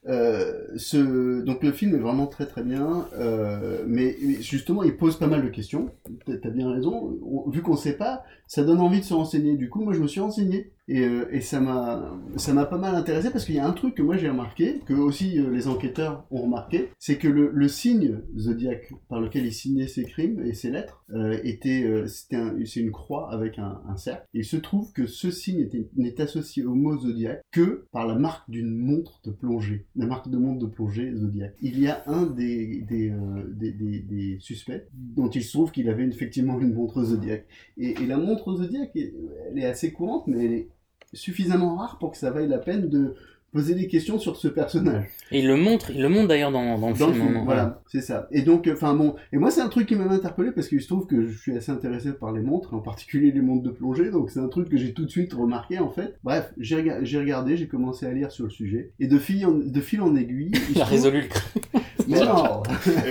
euh, ce, donc le film est vraiment très très bien, euh, mais justement, il pose pas mal de questions. T'as t'as bien raison. On- vu qu'on sait pas, ça donne envie de se renseigner. Du coup, moi, je me suis renseigné et, euh, et ça m'a pas mal intéressé parce qu'il y a un truc que moi j'ai remarqué, que aussi euh, les enquêteurs ont remarqué, c'est que le, signe zodiaque par lequel il signait ses crimes et ses lettres euh, était c'était c'est une croix avec un, cercle. Il se trouve que ce signe n'est associé au mot zodiaque que par la marque d'une montre de plongée, la marque de montre de plongée zodiaque. Il y a un des des, des, suspects dont il se trouve qu'il avait effectivement une montre zodiaque. Et, et la montre est- elle est assez courante, mais elle est suffisamment rare pour que ça vaille la peine de poser des questions sur ce personnage. Et il le montre, il le montre d'ailleurs dans, dans le Dans le film. film, hein, voilà, c'est ça. Et donc, euh, enfin bon, et moi c'est un truc qui m'avait interpellé parce qu'il se trouve que je suis assez intéressé par les montres, en particulier les montres de plongée, donc c'est un truc que j'ai tout de suite remarqué en fait. Bref, j'ai rega- j'ai regardé, j'ai commencé à lire sur le sujet, et de fil en, de fil en aiguille... il a trouve- résolu le crime. Mais non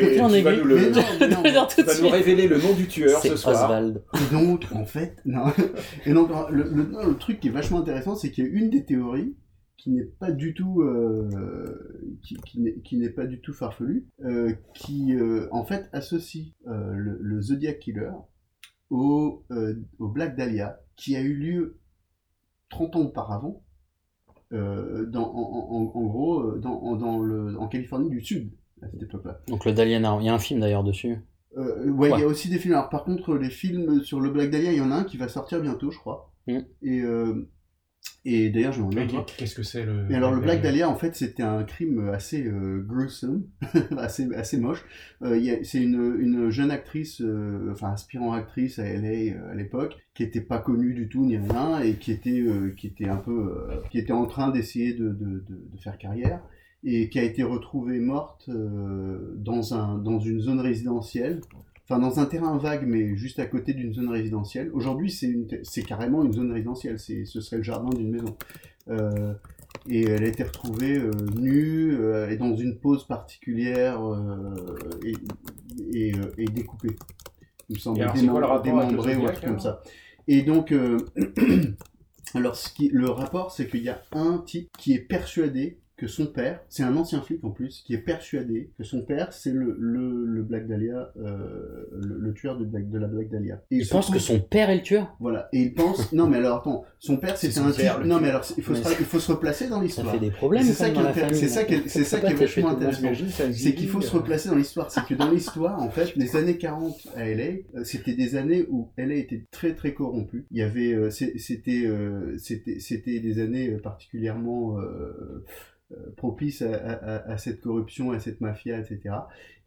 Et tu en vas aiguille. nous le- Mais non, mais non. Je vais dire tout Tu de vas nous révéler le nom du tueur C'est ce soir. Oswald. Et donc, en fait, non. Et donc, le, le truc qui est vachement intéressant, c'est qu'il y a une des théories qui n'est pas du tout, euh, qui, qui n'est- pas du tout farfelue, euh, qui euh, en fait associe euh, le, le Zodiac Killer au, au Black Dahlia, qui a eu lieu 30 ans auparavant, dans, en, en- en gros, dans, en- dans le, en Californie du Sud, à cette époque-là. Donc le Dahlia. Il y a un film d'ailleurs dessus. Ouais, il y a aussi des films. Alors, par contre, les films sur le Black Dahlia, il y en a un qui va sortir bientôt, je crois. Mm. Et, et d'ailleurs, Mais le voir. Qu'est-ce que c'est le. Et alors, le Black Dahlia, en fait, c'était un crime assez euh, gruesome, assez, assez moche. Euh, c'est une, une jeune actrice, euh, enfin, aspirant actrice à LA à l'époque, qui était pas connue du tout ni rien, et qui était, qui était un peu, qui était en train d'essayer de, de, de, de faire carrière, et qui a été retrouvée morte dans, un, dans une zone résidentielle. Enfin, dans un terrain vague, mais juste à côté d'une zone résidentielle. Aujourd'hui, c'est carrément une zone résidentielle. Ce serait le jardin d'une maison. Euh, et elle a été retrouvée euh, nue euh, et dans une pose particulière et, et, et découpée. Il me semble démembrée ou un truc comme ça. Et donc, alors ce qui, le rapport, c'est qu'il y a un type qui est persuadé que son père, c'est un ancien flic en plus, qui est persuadé que son père, c'est le, le, le Black Dahlia, euh, le, le tueur de, Black- de la Black Dahlia. Et Il se pense que son père est le tueur? Voilà, et il pense. Non, mais alors attends, son père C'est c'était un père, le Non, tueur. mais alors il faut, se, il faut se replacer dans l'histoire. fait des problèmes, C'est ça qui est c'est ça qui est, ça vachement intéressant. ça C'est qu'il faut se euh. replacer dans l'histoire. C'est que dans l'histoire, en fait, les années 40 à LA, euh, c'était des années où LA était très très corrompue. Il y avait, euh, c'était, euh, c'était, c'était des années euh, particulièrement euh, à- à cette corruption, à cette mafia, etc.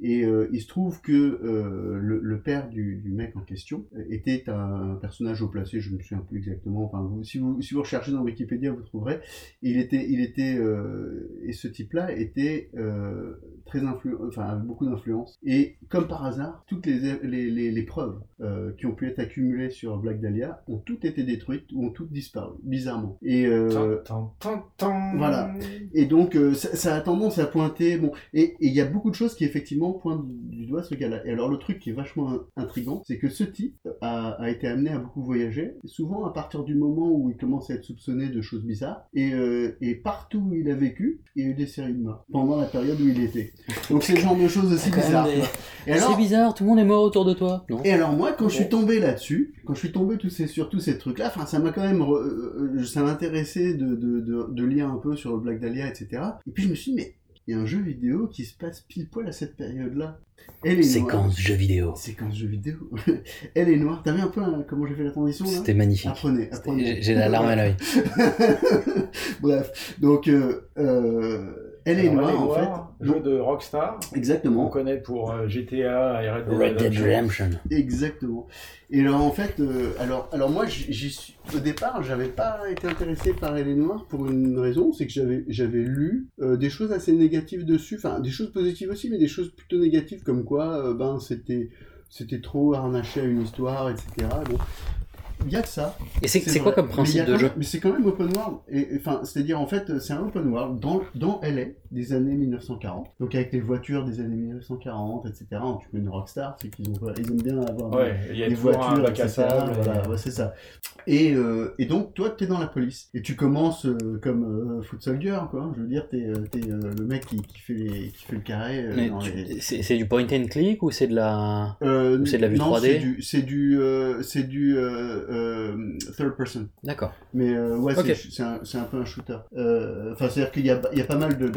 Et euh, il se trouve que euh, le, le père du, du mec en question était un personnage haut placé, je ne me souviens plus exactement. Enfin, vous- si, vous, si vous recherchez dans Wikipédia, vous trouverez. Et il était, il était, euh, et ce type-là était euh, très influent, enfin avec beaucoup d'influence. Et comme par hasard, toutes les, les, les, les preuves euh, qui ont pu être accumulées sur Black Dahlia ont toutes été détruites ou ont toutes disparu, bizarrement. Et euh, Tan, tan, tan. voilà. Et donc, euh, ça, ça a tendance à pointer. Bon, et il y a beaucoup de choses qui, effectivement, pointent du doigt ce gars-là. Et alors, le truc qui est vachement in- intriguant, c'est que ce type a, a été amené à beaucoup voyager, souvent à partir du moment où il commence à être soupçonné de choses bizarres. Et, euh, et partout où il a vécu, il y a eu des séries de morts pendant la période où il était. Donc, c'est le genre de choses aussi bizarres. des- quoi. Et alors, C'est bizarre, tout le monde est mort autour de toi. Non. et alors moi, quand je suis tombé là-dessus, quand je suis tombé tous ces, sur tous ces trucs-là, enfin ça m'a quand même, re- euh, euh, ça m'intéressait de, de, de, de lire un peu sur le Black Dahlia, etc. Et puis je me suis dit, mais il y a un jeu vidéo qui se passe pile poil à cette période-là. Elle est noire. Séquence jeu vidéo. Séquence jeu vidéo. Elle est noire. T'as vu un peu hein, comment j'ai fait la transition C'était magnifique. Apprenez, apprenez. J'ai- j'ai la larme à l'œil. Bref, donc euh, euh, Elle est noire en fait. Jeu de Rockstar. Exactement. On connaît pour euh, GTA et Red Dead Red Dead Redemption. Exactement. Et alors en fait, euh, alors, alors moi, j'y j'y suis, au départ, j'avais pas été intéressé par Elle est noire pour une raison, c'est que j'avais j'avais lu euh, des choses assez négatives dessus, enfin des choses positives aussi, mais des choses plutôt négatives comme quoi, euh, ben c'était c'était trop harnaché à une histoire, etc. Bon, il y a que ça. Et c'est- quoi comme principe de jeu? Mais c'est quand même open world. Et, et, enfin, c'est-à-dire en fait, c'est un open world dans, dans LA des années 1940. Donc avec les voitures des années 1940, etc. Tu connais Rockstar, c'est qu'ils ont, ils aiment bien avoir des- Ouais, voitures, etc. sable, Voilà, et- ouais, c'est ça. Et, euh, et donc toi, t'es dans la police et tu commences euh, comme euh, foot soldier, quoi. Je veux dire, t'es, euh, t'es euh, le mec qui, qui fait les, qui fait le carré. euh, tu- les- c'est c'est du point and click ou c'est de la euh, ou c'est de la vue non, 3D c'est du, c'est du, euh, c'est du euh, euh, third person. D'accord. Mais euh, ouais, Ok. c'est, c'est un, c'est un peu un shooter. Euh, Enfin, c'est-à-dire qu'il y a, il y a pas mal de,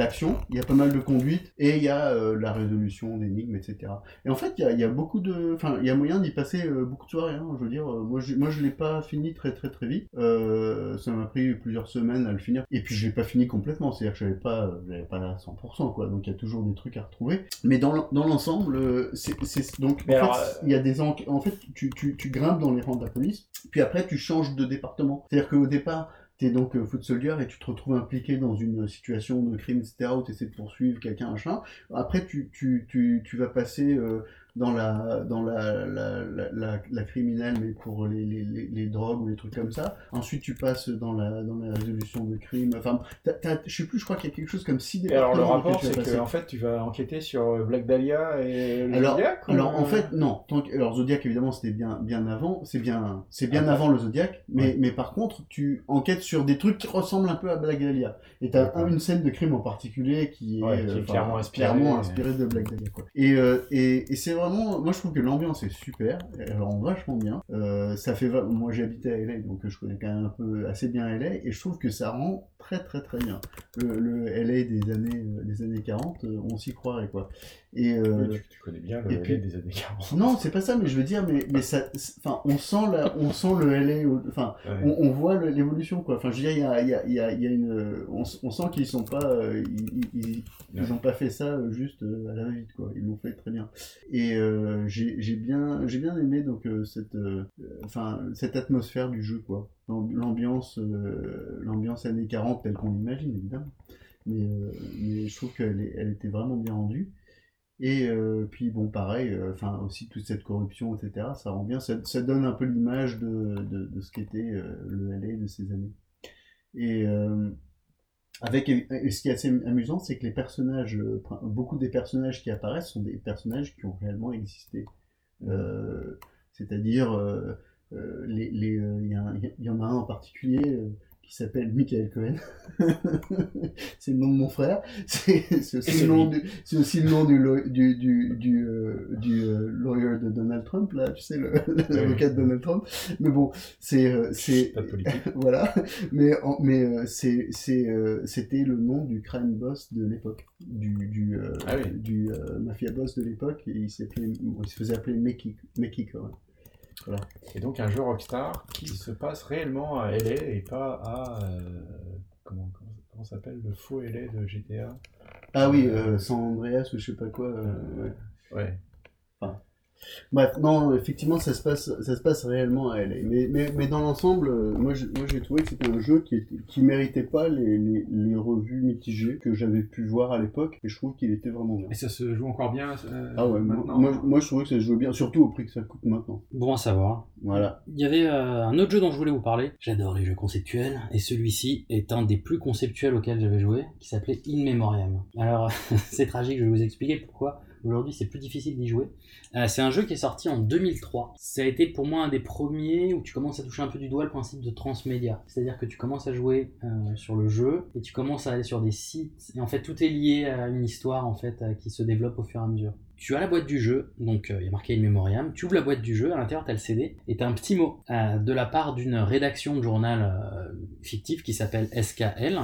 il y a pas mal de conduite, et il y a euh, la résolution d'énigmes, etc. Et en fait, il y a, il y a beaucoup de, enfin, il y a moyen d'y passer euh, beaucoup de soirées. Hein, je veux dire, euh, moi, je, moi, je l'ai pas fini très, très, très vite. Ça m'a pris plusieurs semaines à le finir. Et puis, je l'ai pas fini complètement. C'est-à-dire que j'avais pas, euh, j'avais pas à 100%, quoi. Donc, il y a toujours des trucs à retrouver. Mais dans, l'en- dans l'ensemble, c'est, donc, en alors, fait, il y a des enquêtes. En fait, tu, tu, tu grimpes dans les rangs de la police, puis après, tu changes de département. C'est-à-dire qu'au départ, T'es donc euh, foot soldier et tu te retrouves impliqué dans une situation de crime, etc., où tu essaies de poursuivre quelqu'un, machin. Après, tu, tu, tu, tu vas passer euh, dans, la, dans la, la, la, la, criminelle, mais pour les, les, les, drogues ou les trucs comme ça. Ensuite, tu passes dans la, dans la résolution de crimes. Enfin, t'as- je sais plus, je crois qu'il y a quelque chose comme six Et alors le départements rapport, tu c'est que en fait, tu vas enquêter sur euh, Black Dahlia et le alors, Zodiac ou- alors en fait non. Tant que- alors Zodiac évidemment c'était bien bien avant, c'est bien c'est bien Ah, avant le Zodiac, mais Ouais. mais par contre tu enquêtes sur des trucs qui ressemblent un peu à Black Dahlia. Et t'as D'accord. une scène de crime en particulier qui est, Ouais, qui est euh, enfin, clairement inspirée, clairement euh. inspirée de Black Dahlia quoi. Et euh, et, et c'est moi je trouve que l'ambiance est super, elle rend vachement bien. Euh, ça fait moi habité à LA donc je connais quand même un peu assez bien LA et je trouve que ça rend très très très bien. Le, le LA des années euh, des années 40, euh, on s'y croirait quoi. Et euh, Oui, tu, tu connais bien le et LA puis- des années 40. non, c'est pas ça, mais je veux dire, mais, mais ça, enfin, on sent la, on sent le LA, enfin, Ouais. on, on voit l'évolution, quoi. Enfin, je veux dire, il y a, y a, y a, y a une, on, on sent qu'ils sont pas, euh, ils, ils, ils- ils ont pas fait ça euh, juste à la vite, quoi. Ils l'ont fait très bien. Et euh, j'ai bien, j'ai bien aimé donc cette, enfin, cette atmosphère du jeu, quoi. L'am- L'ambiance, euh, l'ambiance années 40 telle qu'on l'imagine, évidemment. Mais, euh, mais je trouve qu'elle elle était vraiment bien rendue. Et euh, puis bon, pareil, enfin aussi toute cette corruption, etc. Ça rend bien, ça, ça donne un peu l'image de, de, ce qu'était le LA de ces années. Et avec et ce qui est assez amusant, c'est que les personnages, beaucoup des personnages qui apparaissent sont des personnages qui ont réellement existé. C'est-à-dire, les, les, euh, il y, a y en a un en particulier euh, qui s'appelle Michael Cohen. c'est le nom de mon frère. C'est aussi, le nom du, aussi le nom du, du, du, du, euh, du euh, lawyer de Donald Trump, là, tu sais, l'avocat de Donald Trump. Mais bon, c'est. euh, voilà. Mais, en- mais euh, c'est, euh, c'était le nom du crime boss de l'époque. Du, du, euh, Ah oui. du euh, mafia boss de l'époque. Il, il se faisait appeler Mickey, Mickey Cohen. Voilà. Et donc un jeu Rockstar qui se passe réellement à LA et pas à euh, comment comment, comment s'appelle le faux LA de GTA. Ah oui, euh, San Andreas ou je sais pas quoi. euh, ouais. Ouais. Bref, non, effectivement, ça se passe, ça se passe réellement à LA. Mais, mais, mais dans l'ensemble, euh, moi, j'ai- moi, j'ai trouvé que c'était un jeu qui, qui méritait pas les, les, les revues mitigées que j'avais pu voir à l'époque, et je trouve qu'il était vraiment bien. Et ça se joue encore bien euh, Ah ouais, moi, maintenant moi, moi, je trouvais que ça se jouait bien, surtout au prix que ça coûte maintenant. Bon à savoir. Voilà. Il y avait euh, un autre jeu dont je voulais vous parler. J'adore les jeux conceptuels et celui-ci est un des plus conceptuels auxquels j'avais joué, qui s'appelait In Memoriam. Alors c'est tragique, je vais vous expliquer pourquoi. Aujourd'hui, c'est plus difficile d'y jouer. Euh, c'est un jeu qui est sorti en 2003. Ça a été pour moi un des premiers où tu commences à toucher un peu du doigt le principe de transmédia. C'est-à-dire que tu commences à jouer euh, sur le jeu et tu commences à aller sur des sites. Et en fait, tout est lié à une histoire en fait euh, qui se développe au fur et à mesure. Tu as la boîte du jeu, donc il y a marqué In Memoriam. Tu ouvres la boîte du jeu, à l'intérieur, tu as le CD et tu as un petit mot de la part d'une rédaction de journal fictif qui s'appelle SKL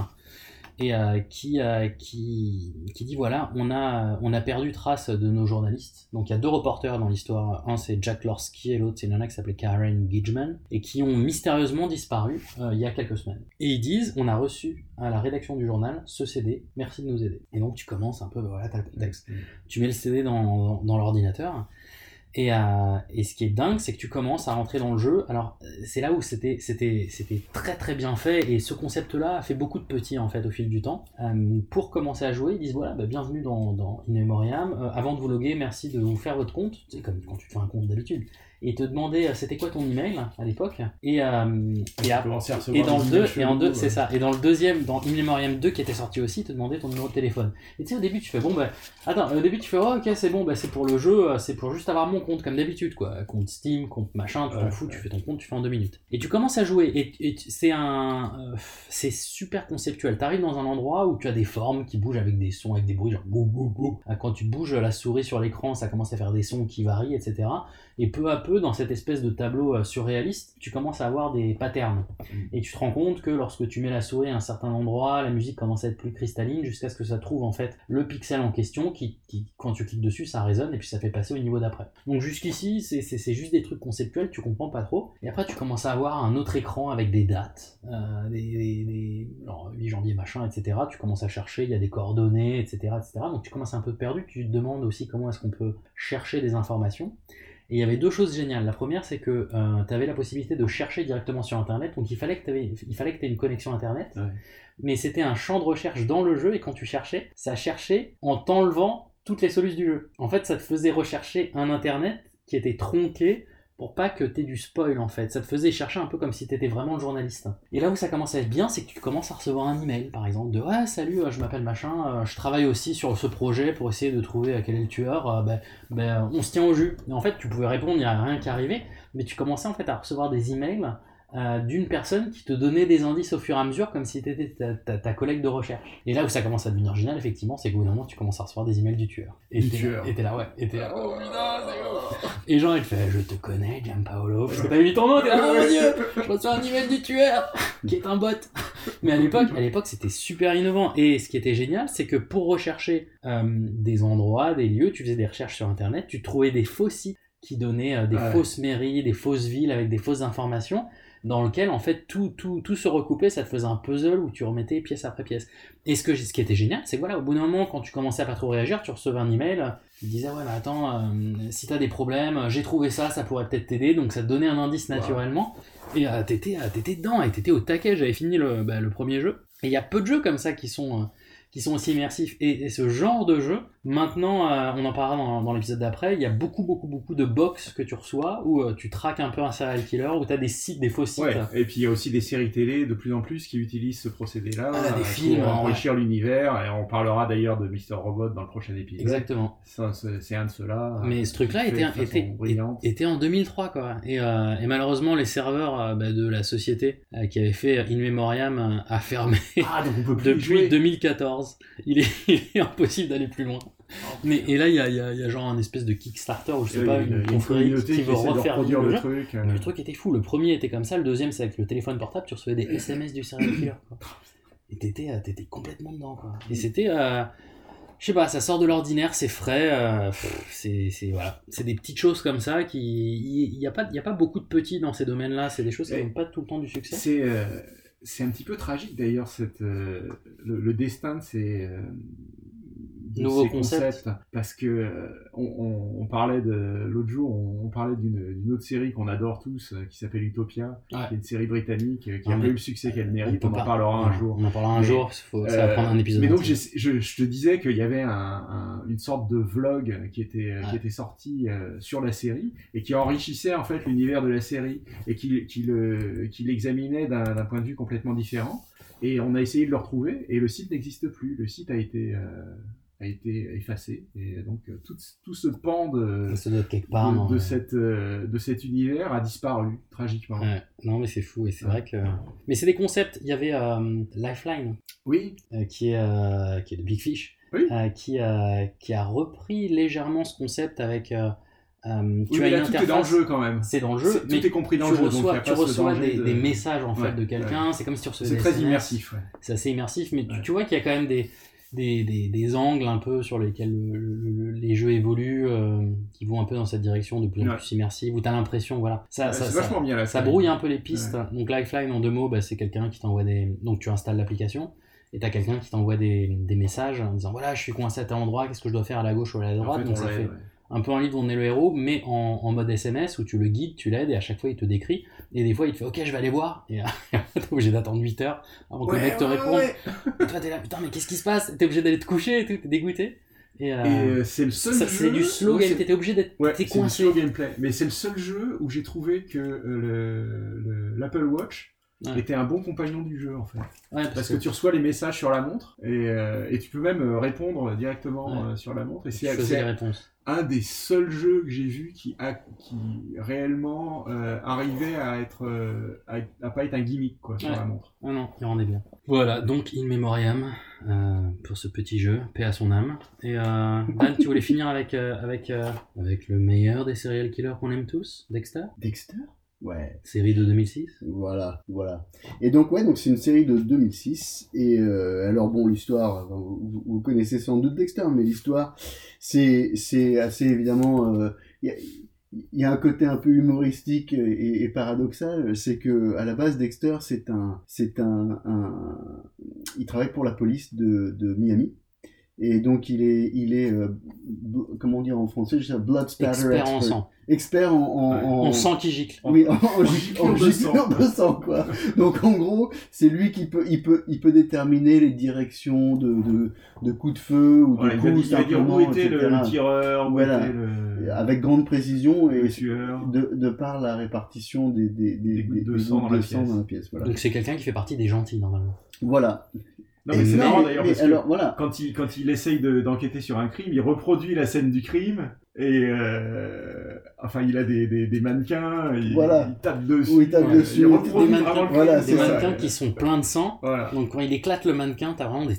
et euh, qui, euh, qui, qui dit voilà, on a, on a perdu trace de nos journalistes. Donc il y a deux reporters dans l'histoire. Un c'est Jack Lorsky et l'autre c'est nana qui s'appelait Karen Gidgman et qui ont mystérieusement disparu euh, il y a quelques semaines. Et ils disent on a reçu à la rédaction du journal ce CD, merci de nous aider. Et donc tu commences un peu, voilà, t'as le contexte. Tu mets le CD dans, dans, dans l'ordinateur. Et, euh, et ce qui est dingue, c'est que tu commences à rentrer dans le jeu. Alors, c'est là où c'était, très très bien fait. Et ce concept-là a fait beaucoup de petits en fait au fil du temps. Euh, pour commencer à jouer, ils disent voilà, bah, bienvenue dans, In Memoriam. Euh, avant de vous loguer, merci de vous faire votre compte. C'est comme quand tu fais un compte d'habitude. Et te demander euh, c'était quoi ton email à l'époque. Et, euh, et, à- dans le 2, et en deux, c'est ouais. ça. Et dans le deuxième, dans In Memoriam 2 qui était sorti aussi, te demander ton numéro de téléphone. Et tu sais, au début, tu fais bon, bah, attends, au début, tu fais oh, ok, c'est bon, bah, c'est pour le jeu, euh, c'est pour juste avoir mon compte comme d'habitude, quoi. Compte Steam, compte machin, tu t'en fous, tu fais ton compte, tu fais en deux minutes. Et tu commences à jouer, et, c'est un. euh, c'est super conceptuel. T'arrives dans un endroit où tu as des formes qui bougent avec des sons, avec des bruits, genre bou bou bou. Ah, Quand tu bouges la souris sur l'écran, ça commence à faire des sons qui varient, etc. Et peu à peu, dans cette espèce de tableau euh, surréaliste, tu commences à avoir des patterns. Et tu te rends compte que lorsque tu mets la souris à un certain endroit, la musique commence à être plus cristalline jusqu'à ce que ça trouve en fait le pixel en question qui, qui, quand tu cliques dessus, ça résonne et puis ça fait passer au niveau d'après. Donc jusqu'ici, c'est- juste des trucs conceptuels, tu comprends pas trop. Et après, tu commences à avoir un autre écran avec des dates, euh, des, des, des- genre 8 janvier machin, etc. Tu commences à chercher, il y a des coordonnées, etc., etc. Donc tu commences un peu perdu, tu te demandes aussi comment est-ce qu'on peut chercher des informations. Et il y avait deux choses géniales. La première, c'est que tu avais la possibilité de chercher directement sur Internet. Donc il fallait que tu aies une connexion Internet. Mais c'était un champ de recherche dans le jeu. Et quand tu cherchais, ça cherchait en t'enlevant toutes les solutions du jeu. En fait, ça te faisait rechercher un Internet qui était tronqué pour pas que tu aies du spoil en fait. Ça te faisait chercher un peu comme si tu étais vraiment le journaliste. Et là où ça commence à être bien, c'est que tu commences à recevoir un email par exemple de Ah salut, je m'appelle machin, euh, je travaille aussi sur ce projet pour essayer de trouver euh, quel est le tueur. Euh, ben, ben, on se tient au jus. Et en fait, tu pouvais répondre, il n'y a rien qui arrivait, mais tu commençais en fait à recevoir des emails euh, d'une personne qui te donnait des indices au fur et à mesure comme si tu étais ta, collègue de recherche. Et là où ça commence à devenir génial, effectivement, c'est qu'au bout d'un moment, tu commences à recevoir des emails du tueur. Et Du tueur. Et t'es là, ouais. Et t'es là, oh putain, c'est. Et genre, il fait, je te connais, Gianpaolo, parce que t'as mis ton nom, t'es là, oh mon dieu, je reçois un email du tueur, qui est un bot. Mais à l'époque, à l'époque, c'était super innovant. Et ce qui était génial, c'est que pour rechercher euh, des endroits, des lieux, tu faisais des recherches sur Internet, tu trouvais des faux sites qui donnaient euh, des Ouais. fausses mairies, des fausses villes avec des fausses informations dans lequel en fait tout, tout, tout se recoupait, ça te faisait un puzzle où tu remettais pièce après pièce. Et ce, que, ce qui était génial, c'est que voilà, au bout d'un moment, quand tu commençais à pas trop réagir, tu recevais un email qui disait Ouais, mais attends, euh, si t'as des problèmes, j'ai trouvé ça, ça pourrait peut-être t'aider, donc ça te donnait un indice naturellement. Et euh, t'étais, euh, t'étais dedans, et t'étais au taquet, j'avais fini le, bah, le premier jeu. Et il y a peu de jeux comme ça qui sont. euh, qui sont aussi immersifs. Et, et ce genre de jeu, maintenant, euh, on en parlera dans, dans l'épisode d'après, il y a beaucoup, beaucoup, beaucoup de box que tu reçois où euh, tu traques un peu un serial killer, où tu as des sites, des faux sites. Ouais, et puis il y a aussi des séries télé de plus en plus qui utilisent ce procédé-là Ah, euh, films, pour ouais. enrichir l'univers. Et on parlera d'ailleurs de Mr. Robot dans le prochain épisode. Exactement. C'est un de ceux-là. Mais ce truc-là était, était, était en 2003, quoi. Et, euh, et malheureusement, les serveurs bah, de la société qui avait fait In Memoriam a fermé Ah, donc on peut plus depuis jouer. 2014. Il est, il est impossible d'aller plus loin. Mais, et là, il y a, il y a- il y a genre un espèce de Kickstarter ou je sais pas, une confrérie qui qui veut refaire vivre le truc, euh. Le truc était fou. Le premier était comme ça, le deuxième c'est avec le téléphone portable, tu recevais des SMS du serial killer. Quoi. Et t'étais, euh, t'étais complètement dedans. Quoi. Et c'était. euh, je sais pas, ça sort de l'ordinaire, c'est frais, euh, c'est c'est- voilà, c'est des petites choses comme ça qui, il n'y a pas, il y a pas beaucoup de petits dans ces domaines-là, c'est des choses qui n'ont pas tout le temps du succès. C'est euh, c'est un petit peu tragique d'ailleurs cette euh, le, le destin de ces de Nouveaux ces concepts. parce que euh, on, on- on parlait de l'autre jour on, on parlait d'une autre série qu'on adore tous euh, qui s'appelle Utopia qui est une série britannique euh, qui Ah, a pas mais eu le succès qu'elle mérite on, en pas- parlera un ouais, jour. on en parlera un jour, faut- ça va prendre un épisode mais donc je, je te disais qu'il y avait un, un- une sorte de vlog qui était qui Ouais. était sorti euh, sur la série et qui enrichissait en fait l'univers de la série et qui, qui le qui l'examinait d'un d'un point de vue complètement différent. Et on a essayé de le retrouver et le site n'existe plus. Le site a été euh, a été effacé. Et donc euh, tout, tout ce pan de être quelque part, de, non, de ouais. cette euh, de cet univers a disparu tragiquement. Ouais, non mais c'est fou et c'est vrai que mais c'est des concepts. Il y avait euh, Lifeline oui. qui est euh, qui est de Big Fish euh, qui a qui a repris légèrement ce concept avec euh, euh, Oui, mais là, tout est dans le jeu, quand même. c'est dans le jeu C'est- tout mais est compris dans tu le jeu, donc reçois, a tu reçois des, de- des messages en fait Ouais, de quelqu'un. Ouais. c'est comme si tu recevais C'est très immersif, ouais. c'est assez immersif mais tu, tu vois qu'il y a quand même des des, des, des angles un peu sur lesquels le- le- le- les jeux évoluent, euh, qui vont un peu dans cette direction de plus en Ouais. plus immersive, où tu as l'impression, voilà. Ça, Ouais, ça, ça- vachement bien, ça Lifeline. brouille un peu les pistes. Ouais. Donc Lifeline, en deux mots, bah, c'est quelqu'un qui t'envoie des... Donc tu installes l'application, et tu as quelqu'un qui t'envoie des, des messages en disant, voilà, je suis coincé à tel endroit, qu'est-ce que je dois faire à la gauche ou à la droite fait, Donc on ça fait. Un peu un livre où on est le héros, mais en, en mode SMS, où tu le guides, tu l'aides, et à chaque fois il te décrit, et des fois il te fait, ok, je vais aller voir, et t'es obligé d'attendre 8 heures avant que le Ouais, mec te ouais, réponde. ouais. Et toi, t'es là, putain, mais qu'est-ce qui se passe? T'es obligé d'aller te coucher et tout, t'es dégoûté. Et, euh, Et euh, c'est le seul ça- jeu. C'est du slow game, t'étais obligé d'être c'est gameplay. Mais c'est le seul jeu où j'ai trouvé que euh, le- le- l'Apple Watch Ouais. était un bon compagnon du jeu en fait. Ouais, parce parce que... que- tu reçois les messages sur la montre et, euh, et tu peux même répondre directement Ouais. euh, sur la montre. Et Tu c'est réponses. Un des seuls jeux que j'ai vu qui, a, qui réellement euh, arrivait à être euh, à, à pas être un gimmick quoi sur Ouais. la montre. Ah non, il rendait bien. Voilà, donc In Memoriam euh, pour ce petit jeu, paix à son âme. Et euh, Dan, tu voulais finir avec, euh, avec, euh, avec le meilleur des serial killers qu'on aime tous, Dexter? Dexter? Ouais. Série de 2006 Voilà, voilà. Et donc, ouais, donc c'est une série de 2006. Et euh, alors, bon, l'histoire, vous, vous connaissez sans doute Dexter, mais l'histoire, c'est c'est assez évidemment. euh, Il y, a, il y a un côté un peu humoristique et, et paradoxal. C'est que à la base, Dexter, c'est un. c'est un, un. Il travaille pour la police de, de Miami. Et donc il est, il est, euh, comment dire en français, je sais blood spatter Expert en expert. sang. Expert en, en, Ouais. en- En sang qui gicle. Oui, en, en, en de de sang, quoi. Donc en gros, c'est lui qui peut, il peut, il peut déterminer les directions de, de, de coups de feu ou de va coups il va dire où était le, etc. le tireur, où Voilà. était le... Avec grande précision et de, de par la répartition des, des, des, gouttes de des sang gouttes dans la de pièce. dans la pièce. Voilà. Donc c'est quelqu'un qui fait partie des gentils normalement. Voilà. Non mais c'est marrant d'ailleurs parce que voilà. quand il quand il essaye de- d'enquêter sur un crime, il reproduit la scène du crime et euh, enfin il a des, des, des mannequins, il, Voilà. il tape dessus, il tape Ouais, dessus, il des reproduit Des vraiment mannequins, Voilà, des c'est ça. mannequins qui sont pleins de sang. Voilà. Donc quand il éclate le mannequin, t'as vraiment des,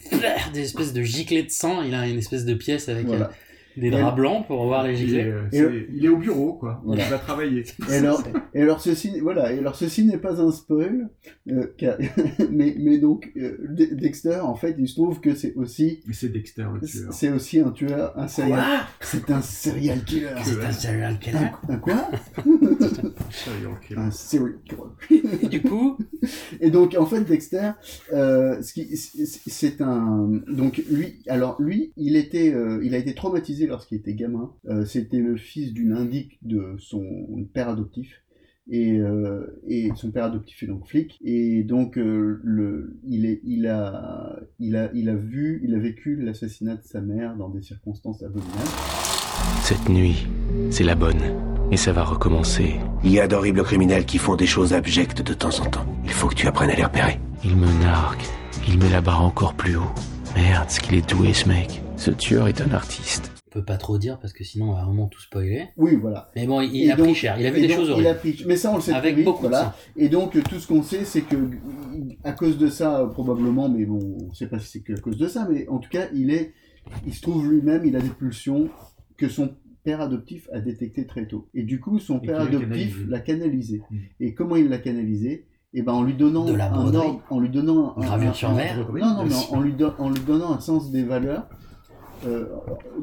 des espèces de giclées de sang. Il a une espèce de pièce avec Voilà. Des draps blancs pour voir les Il est, giclées. euh, Et- il est au bureau quoi, Voilà. il va travailler. Et alors, et alors ceci, voilà, et alors ceci n'est pas un spoil, euh, car- mais, mais donc euh, De- Dexter, en fait, il se trouve que c'est aussi, Mais c'est Dexter le tueur. c'est aussi un tueur, un serial, c'est un serial killer. C'est un serial killer? Un, un quoi? Serial killer. Un serial killer. Et du coup, Et donc en fait Dexter, euh, ce qui, c'est c'est un donc lui alors lui il était euh, il a été traumatisé lorsqu'il était gamin. Euh, C'était le fils d'une indique de son père adoptif. Et, euh, et son père adoptif est donc flic et donc euh, le il est il a il a il a vu il a vécu l'assassinat de sa mère dans des circonstances abominables Cette nuit, c'est la bonne. Et ça va recommencer. Il y a d'horribles criminels qui font des choses abjectes de temps en temps. Il faut que tu apprennes à les repérer. Il me nargue. Il met la barre encore plus haut. Merde, ce qu'il est doué, ce mec. Ce tueur est un artiste. Peut pas trop dire parce que sinon on va vraiment tout spoiler. Oui, voilà. Mais bon, il, Et a donc- pris cher. Il a vu et des donc, choses il horribles. a pris- Mais ça, on le sait Avec très vite, beaucoup de voilà. Et donc, tout ce qu'on sait, c'est que, à cause de ça, euh, probablement, mais bon, on sait pas si c'est que à cause de ça, mais en tout cas, il est, il se trouve lui-même, il a des pulsions que son père adoptif a détectées très tôt. Et du coup, son Et père adoptif l'a canalisé. Mm. Et comment il l'a canalisé? Eh ben, en lui donnant De la un ordre, en lui donnant un, Gravure un- sur un- verre. Non, non, mais en, en lui don- en lui donnant un sens des valeurs. Euh,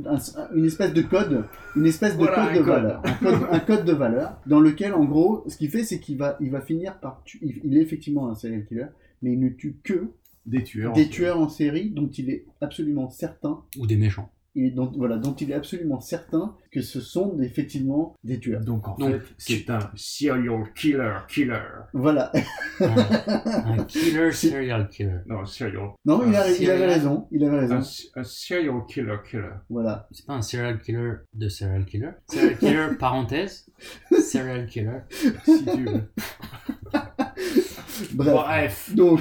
un- une espèce de code, une espèce de Voilà, code un de code. valeur, un code, un code de valeur, dans lequel, en gros, ce qu'il fait, c'est qu'il va, il va finir par tuer. Il, il est effectivement un serial killer, mais il ne tue que Des tueurs. des tueurs en série dont il est absolument certain, Ou des méchants. Et dont, voilà, dont il est absolument certain que ce sont effectivement des tueurs. Donc en Donc, fait, c'est un serial killer killer. Voilà. Un killer serial killer. Non, serial. Non, il, a- avait raison, il avait raison. Un, un serial killer killer. Voilà. C'est pas un serial killer de serial killer. Serial killer, parenthèse. Serial killer. Si tu veux. Bref. Bref. Donc,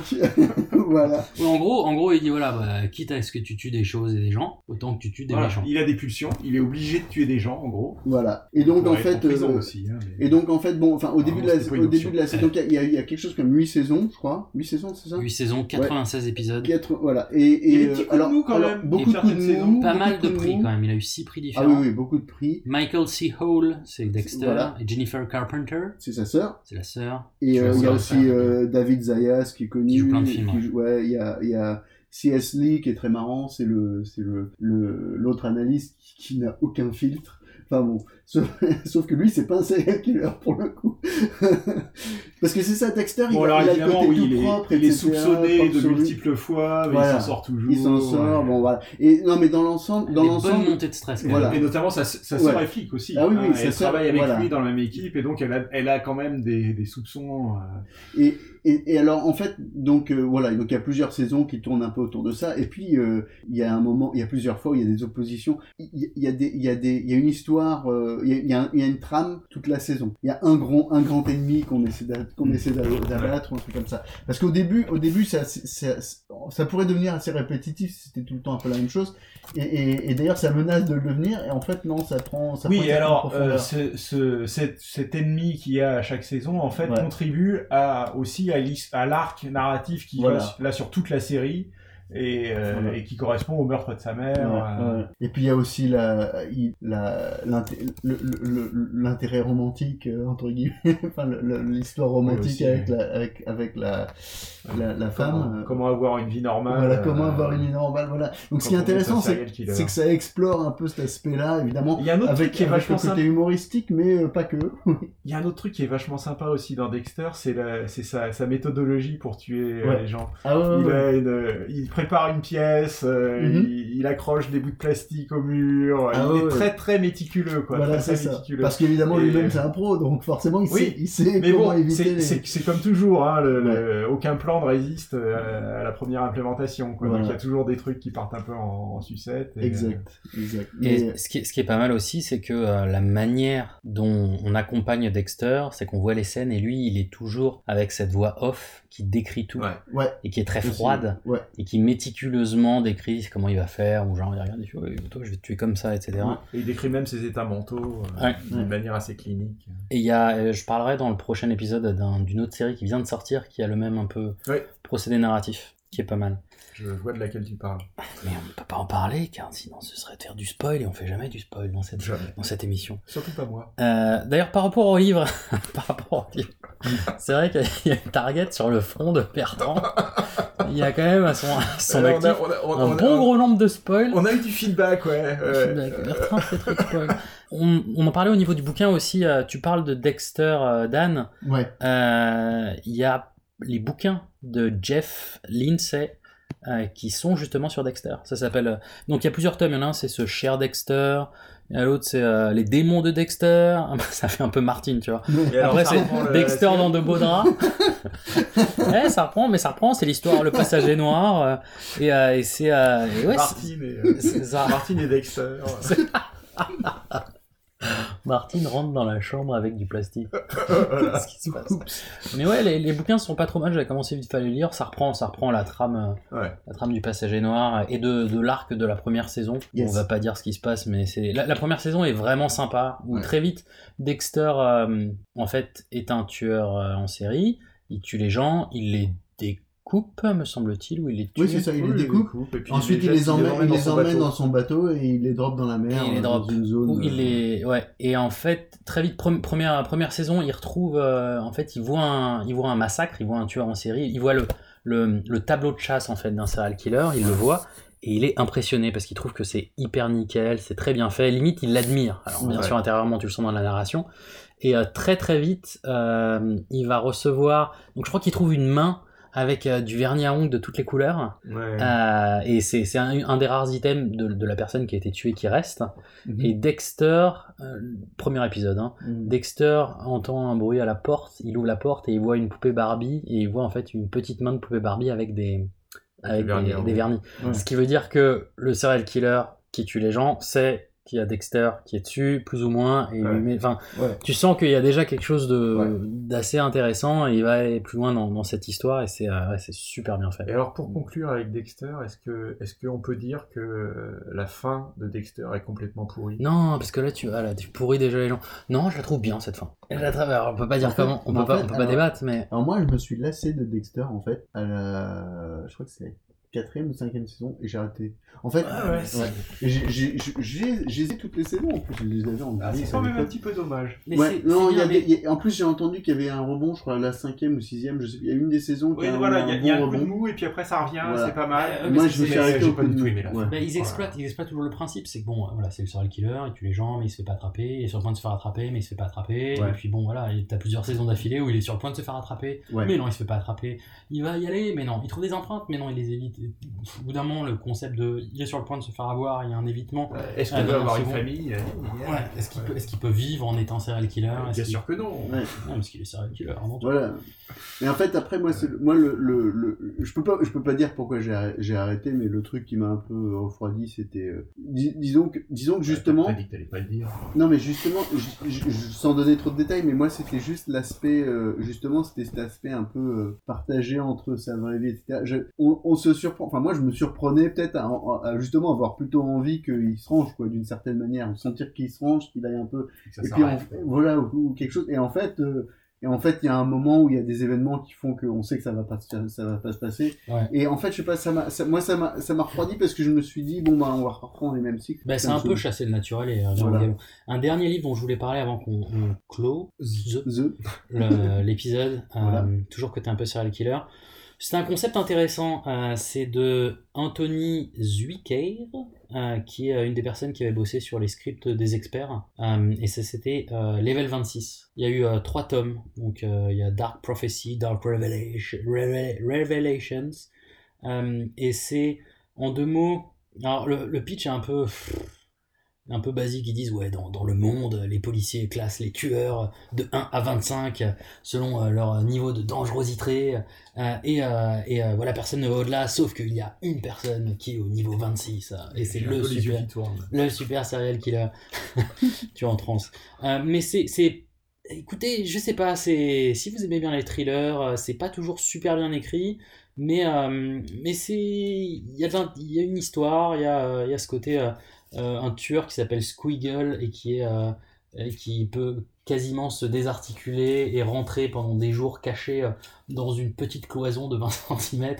voilà. En gros, en gros, il dit voilà, bah, quitte à ce que tu tues des choses et des gens, autant que tu tues des Voilà, méchants. Il a des pulsions, il est obligé de tuer des gens en gros. Voilà. Et donc, en fait, euh, aussi, hein, mais- et donc, en fait, bon, enfin, au Ah, début de la, au début de la saison, il y, a, il y a quelque chose comme 8 saisons, je crois. 8 saisons, c'est ça? 8 saisons, 96 épisodes. Voilà. Et, Il y a et euh, alors, mou, quand alors, même, beaucoup de coups de certaine mou, Pas mal de prix quand même. Il a eu 6 prix Ah différents. oui, oui, beaucoup de prix. Michael C. Hall, c'est Dexter. Voilà. Et Jennifer Carpenter, C'est sa sœur. c'est la sœur. Et euh, il y a aussi euh, David Zayas qui est connu. Qui joue plein de films, ouais. il y a, C.S. Lee qui est très marrant. C'est le, c'est le, le, l'autre analyste qui, qui n'a aucun filtre. Enfin bon, sauf, que lui, c'est pas un serial killer pour le coup. Parce que c'est ça, Dexter, il, Bon, a- alors il a le côté oui, tout il est, propre, il est etc., soupçonné de multiples fois, mais Voilà. il s'en sort toujours. Il s'en sort, ouais. bon voilà. Et non, mais dans l'ensemble, dans l'ensemble, montées de stress, quand voilà. Et notamment sa, sa sœur Ouais. est flic aussi. Ah oui, oui, hein, elle sœur, travaille avec voilà. lui dans la même équipe et donc elle a, elle a quand même des, des soupçons. euh, Et, et, et alors en fait donc euh, voilà donc il y a plusieurs saisons qui tournent un peu autour de ça et puis euh, il y a un moment il y a plusieurs fois où il y a des oppositions il y, il y a des il y a des il y a une histoire euh, il, y a, y y une trame toute la saison. Il y a un grand un grand ennemi qu'on essaie d'abattre ou un truc comme ça. Parce qu'au début au début ça ça, ça ça pourrait devenir assez répétitif si c'était tout le temps un peu la même chose. Et, et, et d'ailleurs ça menace de le devenir. Et en fait non ça prend ça Oui, alors euh, ce, ce- cet, cet ennemi qu'il y a à chaque saison, en fait, Ouais. contribue à, aussi à l'arc narratif qui Voilà. va là sur toute la série et, euh, Voilà. et qui correspond au meurtre de sa mère. Ouais, euh, ouais. Et puis il y a aussi la, l'intérêt romantique euh, entre guillemets, enfin l'histoire romantique aussi, avec la, avec, avec la, la, la femme. Comment, euh, comment avoir une vie normale. voilà, comment euh, avoir une vie normale, voilà. Donc ce qui est intéressant, c'est que ça explore un peu cet aspect-là, évidemment, Il y a un autre avec, truc qui est vachement le côté sympa. humoristique, mais euh, pas que. Il y a un autre truc qui est vachement sympa aussi dans Dexter, c'est sa, sa méthodologie pour tuer Ouais. les gens. Ah ouais, il, ouais. a une- il prépare une pièce, euh, Mhm. il, il accroche des bouts de plastique au mur. Ah il est très très méticuleux, quoi. Voilà, très, c'est très ça. méticuleux. Parce qu'évidemment, Et- lui-même, c'est un pro, donc forcément, il Oui, sait, il sait mais comment bon, éviter c'est les... comme toujours, hein, le- le- aucun plan résiste euh, à la première implémentation. Quoi. Voilà. Donc il y a toujours des trucs qui partent un peu en, en sucette. et, Exact, exact. Et Mais- ce, qui est, ce qui est pas mal aussi, c'est que euh, la manière dont on accompagne Dexter, c'est qu'on voit les scènes et lui, il est toujours avec cette voix off qui décrit tout Ouais. et qui est très froide ouais. et qui méticuleusement décrit comment il va faire ou genre il regarde, il fait Ouais, toi je vais te tuer comme ça, etc. Et il décrit même ses états mentaux euh, Ouais. d'une manière assez clinique. Et il y a, euh, je parlerai dans le prochain épisode d'un- d'une autre série qui vient de sortir qui a le même un peu Ouais. procédé narratif, qui est pas mal. Je vois de laquelle tu parles. Mais on ne peut pas en parler car sinon ce serait de faire du spoil et on fait jamais du spoil dans cette, dans cette émission. Surtout pas moi. Euh, D'ailleurs, par rapport au livre, par rapport au livre, c'est vrai qu'il y a une target sur le front de Bertrand. Il y a quand même à son, à son Alors, on a- actif on a- on a- un bon gros nombre de spoils. On a eu du feedback, ouais. ouais. Feedback. Bertrand fait trop spoil. On, on en parlait au niveau du bouquin aussi. euh, tu parles de Dexter euh, Dan. Ouais. Euh, Il y a les bouquins de Jeff Lindsay euh, qui sont justement sur Dexter. Ça s'appelle. euh, Donc il y a plusieurs tomes. Il y en a un, c'est ce Cher Dexter. L'autre, c'est euh, les démons de Dexter. Ça fait un peu Martine, tu vois. Et Après, c'est le- Dexter dans de beaux draps. ouais, ça reprend, mais ça reprend. C'est l'histoire, le passager noir. et, et c'est. ouais, Martine, et. Martine et Dexter. Martine rentre dans la chambre avec du plastique. Qui se passe. Mais ouais, les, les bouquins sont pas trop mal. J'avais commencé vite les lire. Ça reprend, ça reprend la trame, euh, Ouais. la trame du passager noir et de, de l'arc de la première saison. Yes. On va pas dire ce qui se passe, mais c'est la, la première saison est vraiment sympa. Où très vite, Dexter euh, en fait est un tueur euh, en série. Il tue les gens, il les découpe, me semble-t-il, ou il les tue. Oui, c'est ça, il les il les découpe. découpe, et puis Ensuite, il les les jette, il les emmène, emmène il dans les son emmène bateau. dans son bateau et il les drop dans la mer. Et il les euh, drop. Dans une zone. Où il euh, les... ouais. Et en fait, très vite, pre- première, première saison, il retrouve. euh, en fait, il voit, un, il voit un massacre, il voit un tueur en série, il voit le, le, le tableau de chasse en fait d'un serial killer, il le voit. Et il est impressionné parce qu'il trouve que c'est hyper nickel, c'est très bien fait. Limite, il l'admire. Alors, bien Ouais. sûr, intérieurement, tu le sens dans la narration. Et euh, très très vite, euh, il va recevoir. Donc, je crois qu'il trouve une main avec euh, du vernis à ongles de toutes les couleurs. Ouais. Euh, et c'est c'est un, un des rares items de, de la personne qui a été tuée qui reste. Mhm. Et Dexter, euh, premier épisode, hein, Mhm. Dexter entend un bruit à la porte, il ouvre la porte et il voit une poupée Barbie et il voit en fait une petite main de poupée Barbie avec des, avec des vernis des, à des ongles. vernis. Ouais. Ce qui veut dire que le serial killer qui tue les gens, c'est qu'il y a Dexter qui est dessus, plus ou moins. Et Ouais. enfin, Ouais. tu sens qu'il y a déjà quelque chose de Ouais. d'assez intéressant et il va aller plus loin dans, dans cette histoire et c'est euh, ouais, c'est super bien fait. Et alors pour conclure avec Dexter, est-ce que est-ce qu'on peut dire que euh, la fin de Dexter est complètement pourrie? Non, parce que là tu, ah, là, tu pourris déjà les gens. Non, je la trouve bien cette fin. La alors, on peut pas dire En fait- comment, on peut pas, fait, on peut pas alors- débattre, mais Alors moi, je me suis lassé de Dexter en fait à la, je crois que c'est quatrième ou cinquième saison et j'ai arrêté. En fait, Ah ouais, j'ai- j'ai j'ai- j'ai les ai toutes les saisons en plus, je les avais en Ah, c'est quand même un petit peu dommage. Mais Ouais, c'est- non, y y a- en plus j'ai entendu qu'il y avait un rebond, je crois la cinquième ou sixième, je sais, il y a une des saisons qui Oui, voilà, il y a, il y a bon un coup de rebond. mou et puis après ça revient, Voilà. c'est pas mal. Euh, Moi, je me suis arrêté au pas du tout aimé. Bah, ils Voilà. exploitent, ils exploitent toujours le principe, c'est que bon, euh, voilà, c'est le serial killer, il tue les gens, mais il se fait pas attraper, il est sur le point de se faire attraper, mais il se fait pas attraper, et puis bon, voilà, t'as plusieurs saisons d'affilée où il est sur le point de se faire attraper, mais non, il se fait pas attraper, il va y aller, mais non, il trouve des empreintes, mais non, il les évite. Au bout d'un moment, le concept de, il est sur le point de se faire avoir, il y a un évitement. Est-ce non, veut avoir une famille Ouais, est-ce qu'il peut, qu'il peut vivre en étant serial killer Bien qu'il- sûr que non. Ouais. Non, parce qu'il est serial killer avant tout. Voilà. Mais en fait, après, moi, moi le, le, le- je peux pas, je peux pas dire pourquoi j'ai arrêté, mais le truc qui m'a un peu refroidi, c'était, euh, dis- disons que, disons que justement, pas le dire. non, mais justement, sans donner trop de détails, mais moi, c'était juste l'aspect, euh, justement, c'était cet aspect un peu euh, partagé entre sa vraie vie, etc. Je- on, on se surprend, enfin, moi, je me surprenais peut-être à, justement avoir plutôt envie qu'il se range, quoi, d'une certaine manière, sentir qu'il se range, qu'il aille un peu, Ça et puis, on- voilà, ou, ou quelque chose. Et en fait, euh, et en fait, il y a un moment où il y a des événements qui font qu'on sait que ça va pas, ça va pas se passer. Ouais. Et en fait, je sais pas, ça ça- moi, ça m'a, ça m'a refroidi parce que je me suis dit, bon, bah, on va reprendre les mêmes cycles. Bah, c'est un peu chasser le naturel et euh, Voilà. Un dernier livre dont je voulais parler avant qu'on le- l'épisode, euh, Voilà. toujours que t'es un peu serial killer. C'est un concept intéressant, euh, c'est de Anthony Zuiker, euh, qui est euh, une des personnes qui avait bossé sur les scripts des experts, et c'était Level 26. Il y a eu trois tomes, donc il y a Dark Prophecy, Dark Revelation, Reve- Revelations, et c'est en deux mots. Alors le pitch est un peu un peu basique, ils disent ouais dans, dans, le monde les policiers classent les tueurs de 1 à 25 selon euh, leur niveau de dangerosité euh, et, euh, et euh, voilà personne ne va au-delà sauf qu'il y a une personne qui est au niveau 26 et c'est le super le super serial killer. Tu es en transe. Mais c'est c'est écoutez je sais pas c'est si vous aimez bien les thrillers c'est pas toujours super bien écrit mais mais c'est il y y a une histoire il y a y a ce côté un tueur qui s'appelle Squiggle et qui, est, euh, et qui peut quasiment se désarticuler et rentrer pendant des jours caché euh, dans une petite cloison de 20 cm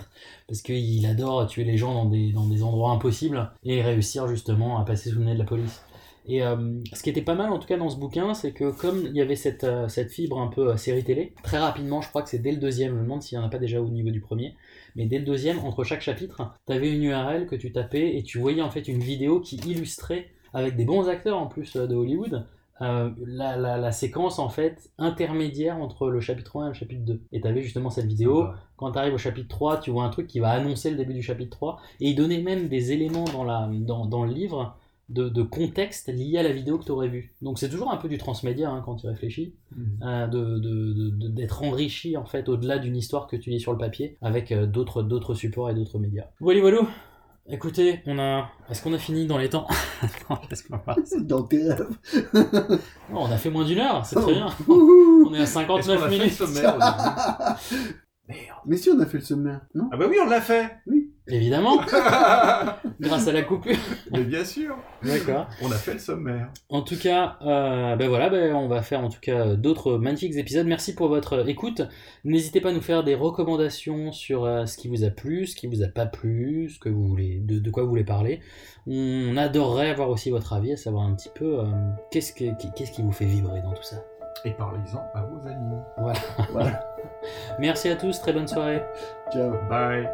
parce qu'il adore tuer les gens dans des endroits impossibles et réussir justement à passer sous le nez de la police. Et euh, ce qui était pas mal en tout cas dans ce bouquin, c'est que comme il y avait cette, euh, cette fibre un peu euh, série télé, très rapidement, je crois que c'est dès le deuxième, je me demande s'il n'y en a pas déjà au niveau du premier, mais dès le deuxième, entre chaque chapitre, tu avais une URL que tu tapais et tu voyais en fait une vidéo qui illustrait, avec des bons acteurs en plus de Hollywood, euh, la, la, la, séquence en fait intermédiaire entre le chapitre 1 et le chapitre 2. Et tu avais justement cette vidéo, quand tu arrives au chapitre 3, tu vois un truc qui va annoncer le début du chapitre 3, et il donnait même des éléments dans, la, dans, dans le livre de, de, contexte lié à la vidéo que tu aurais vue. Donc c'est toujours un peu du transmédia hein, quand tu réfléchis, mmh. euh, d'être de, de, enrichi en fait au-delà d'une histoire que tu lis sur le papier avec euh, d'autres d'autres supports et d'autres médias. Voilà, voilà. Écoutez, on a. Est-ce qu'on a fini dans les temps? Non, dans tes rêves. non, on a fait moins d'une heure, c'est très bien. on est à 59 minutes. Merde. Mais si on a fait le sommaire, non? Ah bah oui, on l'a fait. Oui. Évidemment. Grâce à la coupure. Mais bien sûr. D'accord. On a fait le sommaire. En tout cas, euh, ben voilà, ben on va faire en tout cas d'autres magnifiques épisodes. Merci pour votre écoute. N'hésitez pas à nous faire des recommandations sur euh, ce qui vous a plu, ce qui vous a pas plu, ce que vous voulez, de, de quoi vous voulez parler. On adorerait avoir aussi votre avis, à savoir un petit peu euh, qu'est-ce que, qu'est-ce qui vous fait vibrer dans tout ça. Et parlez-en à vos amis. Voilà. voilà. Merci à tous, très bonne soirée. Ciao. Bye.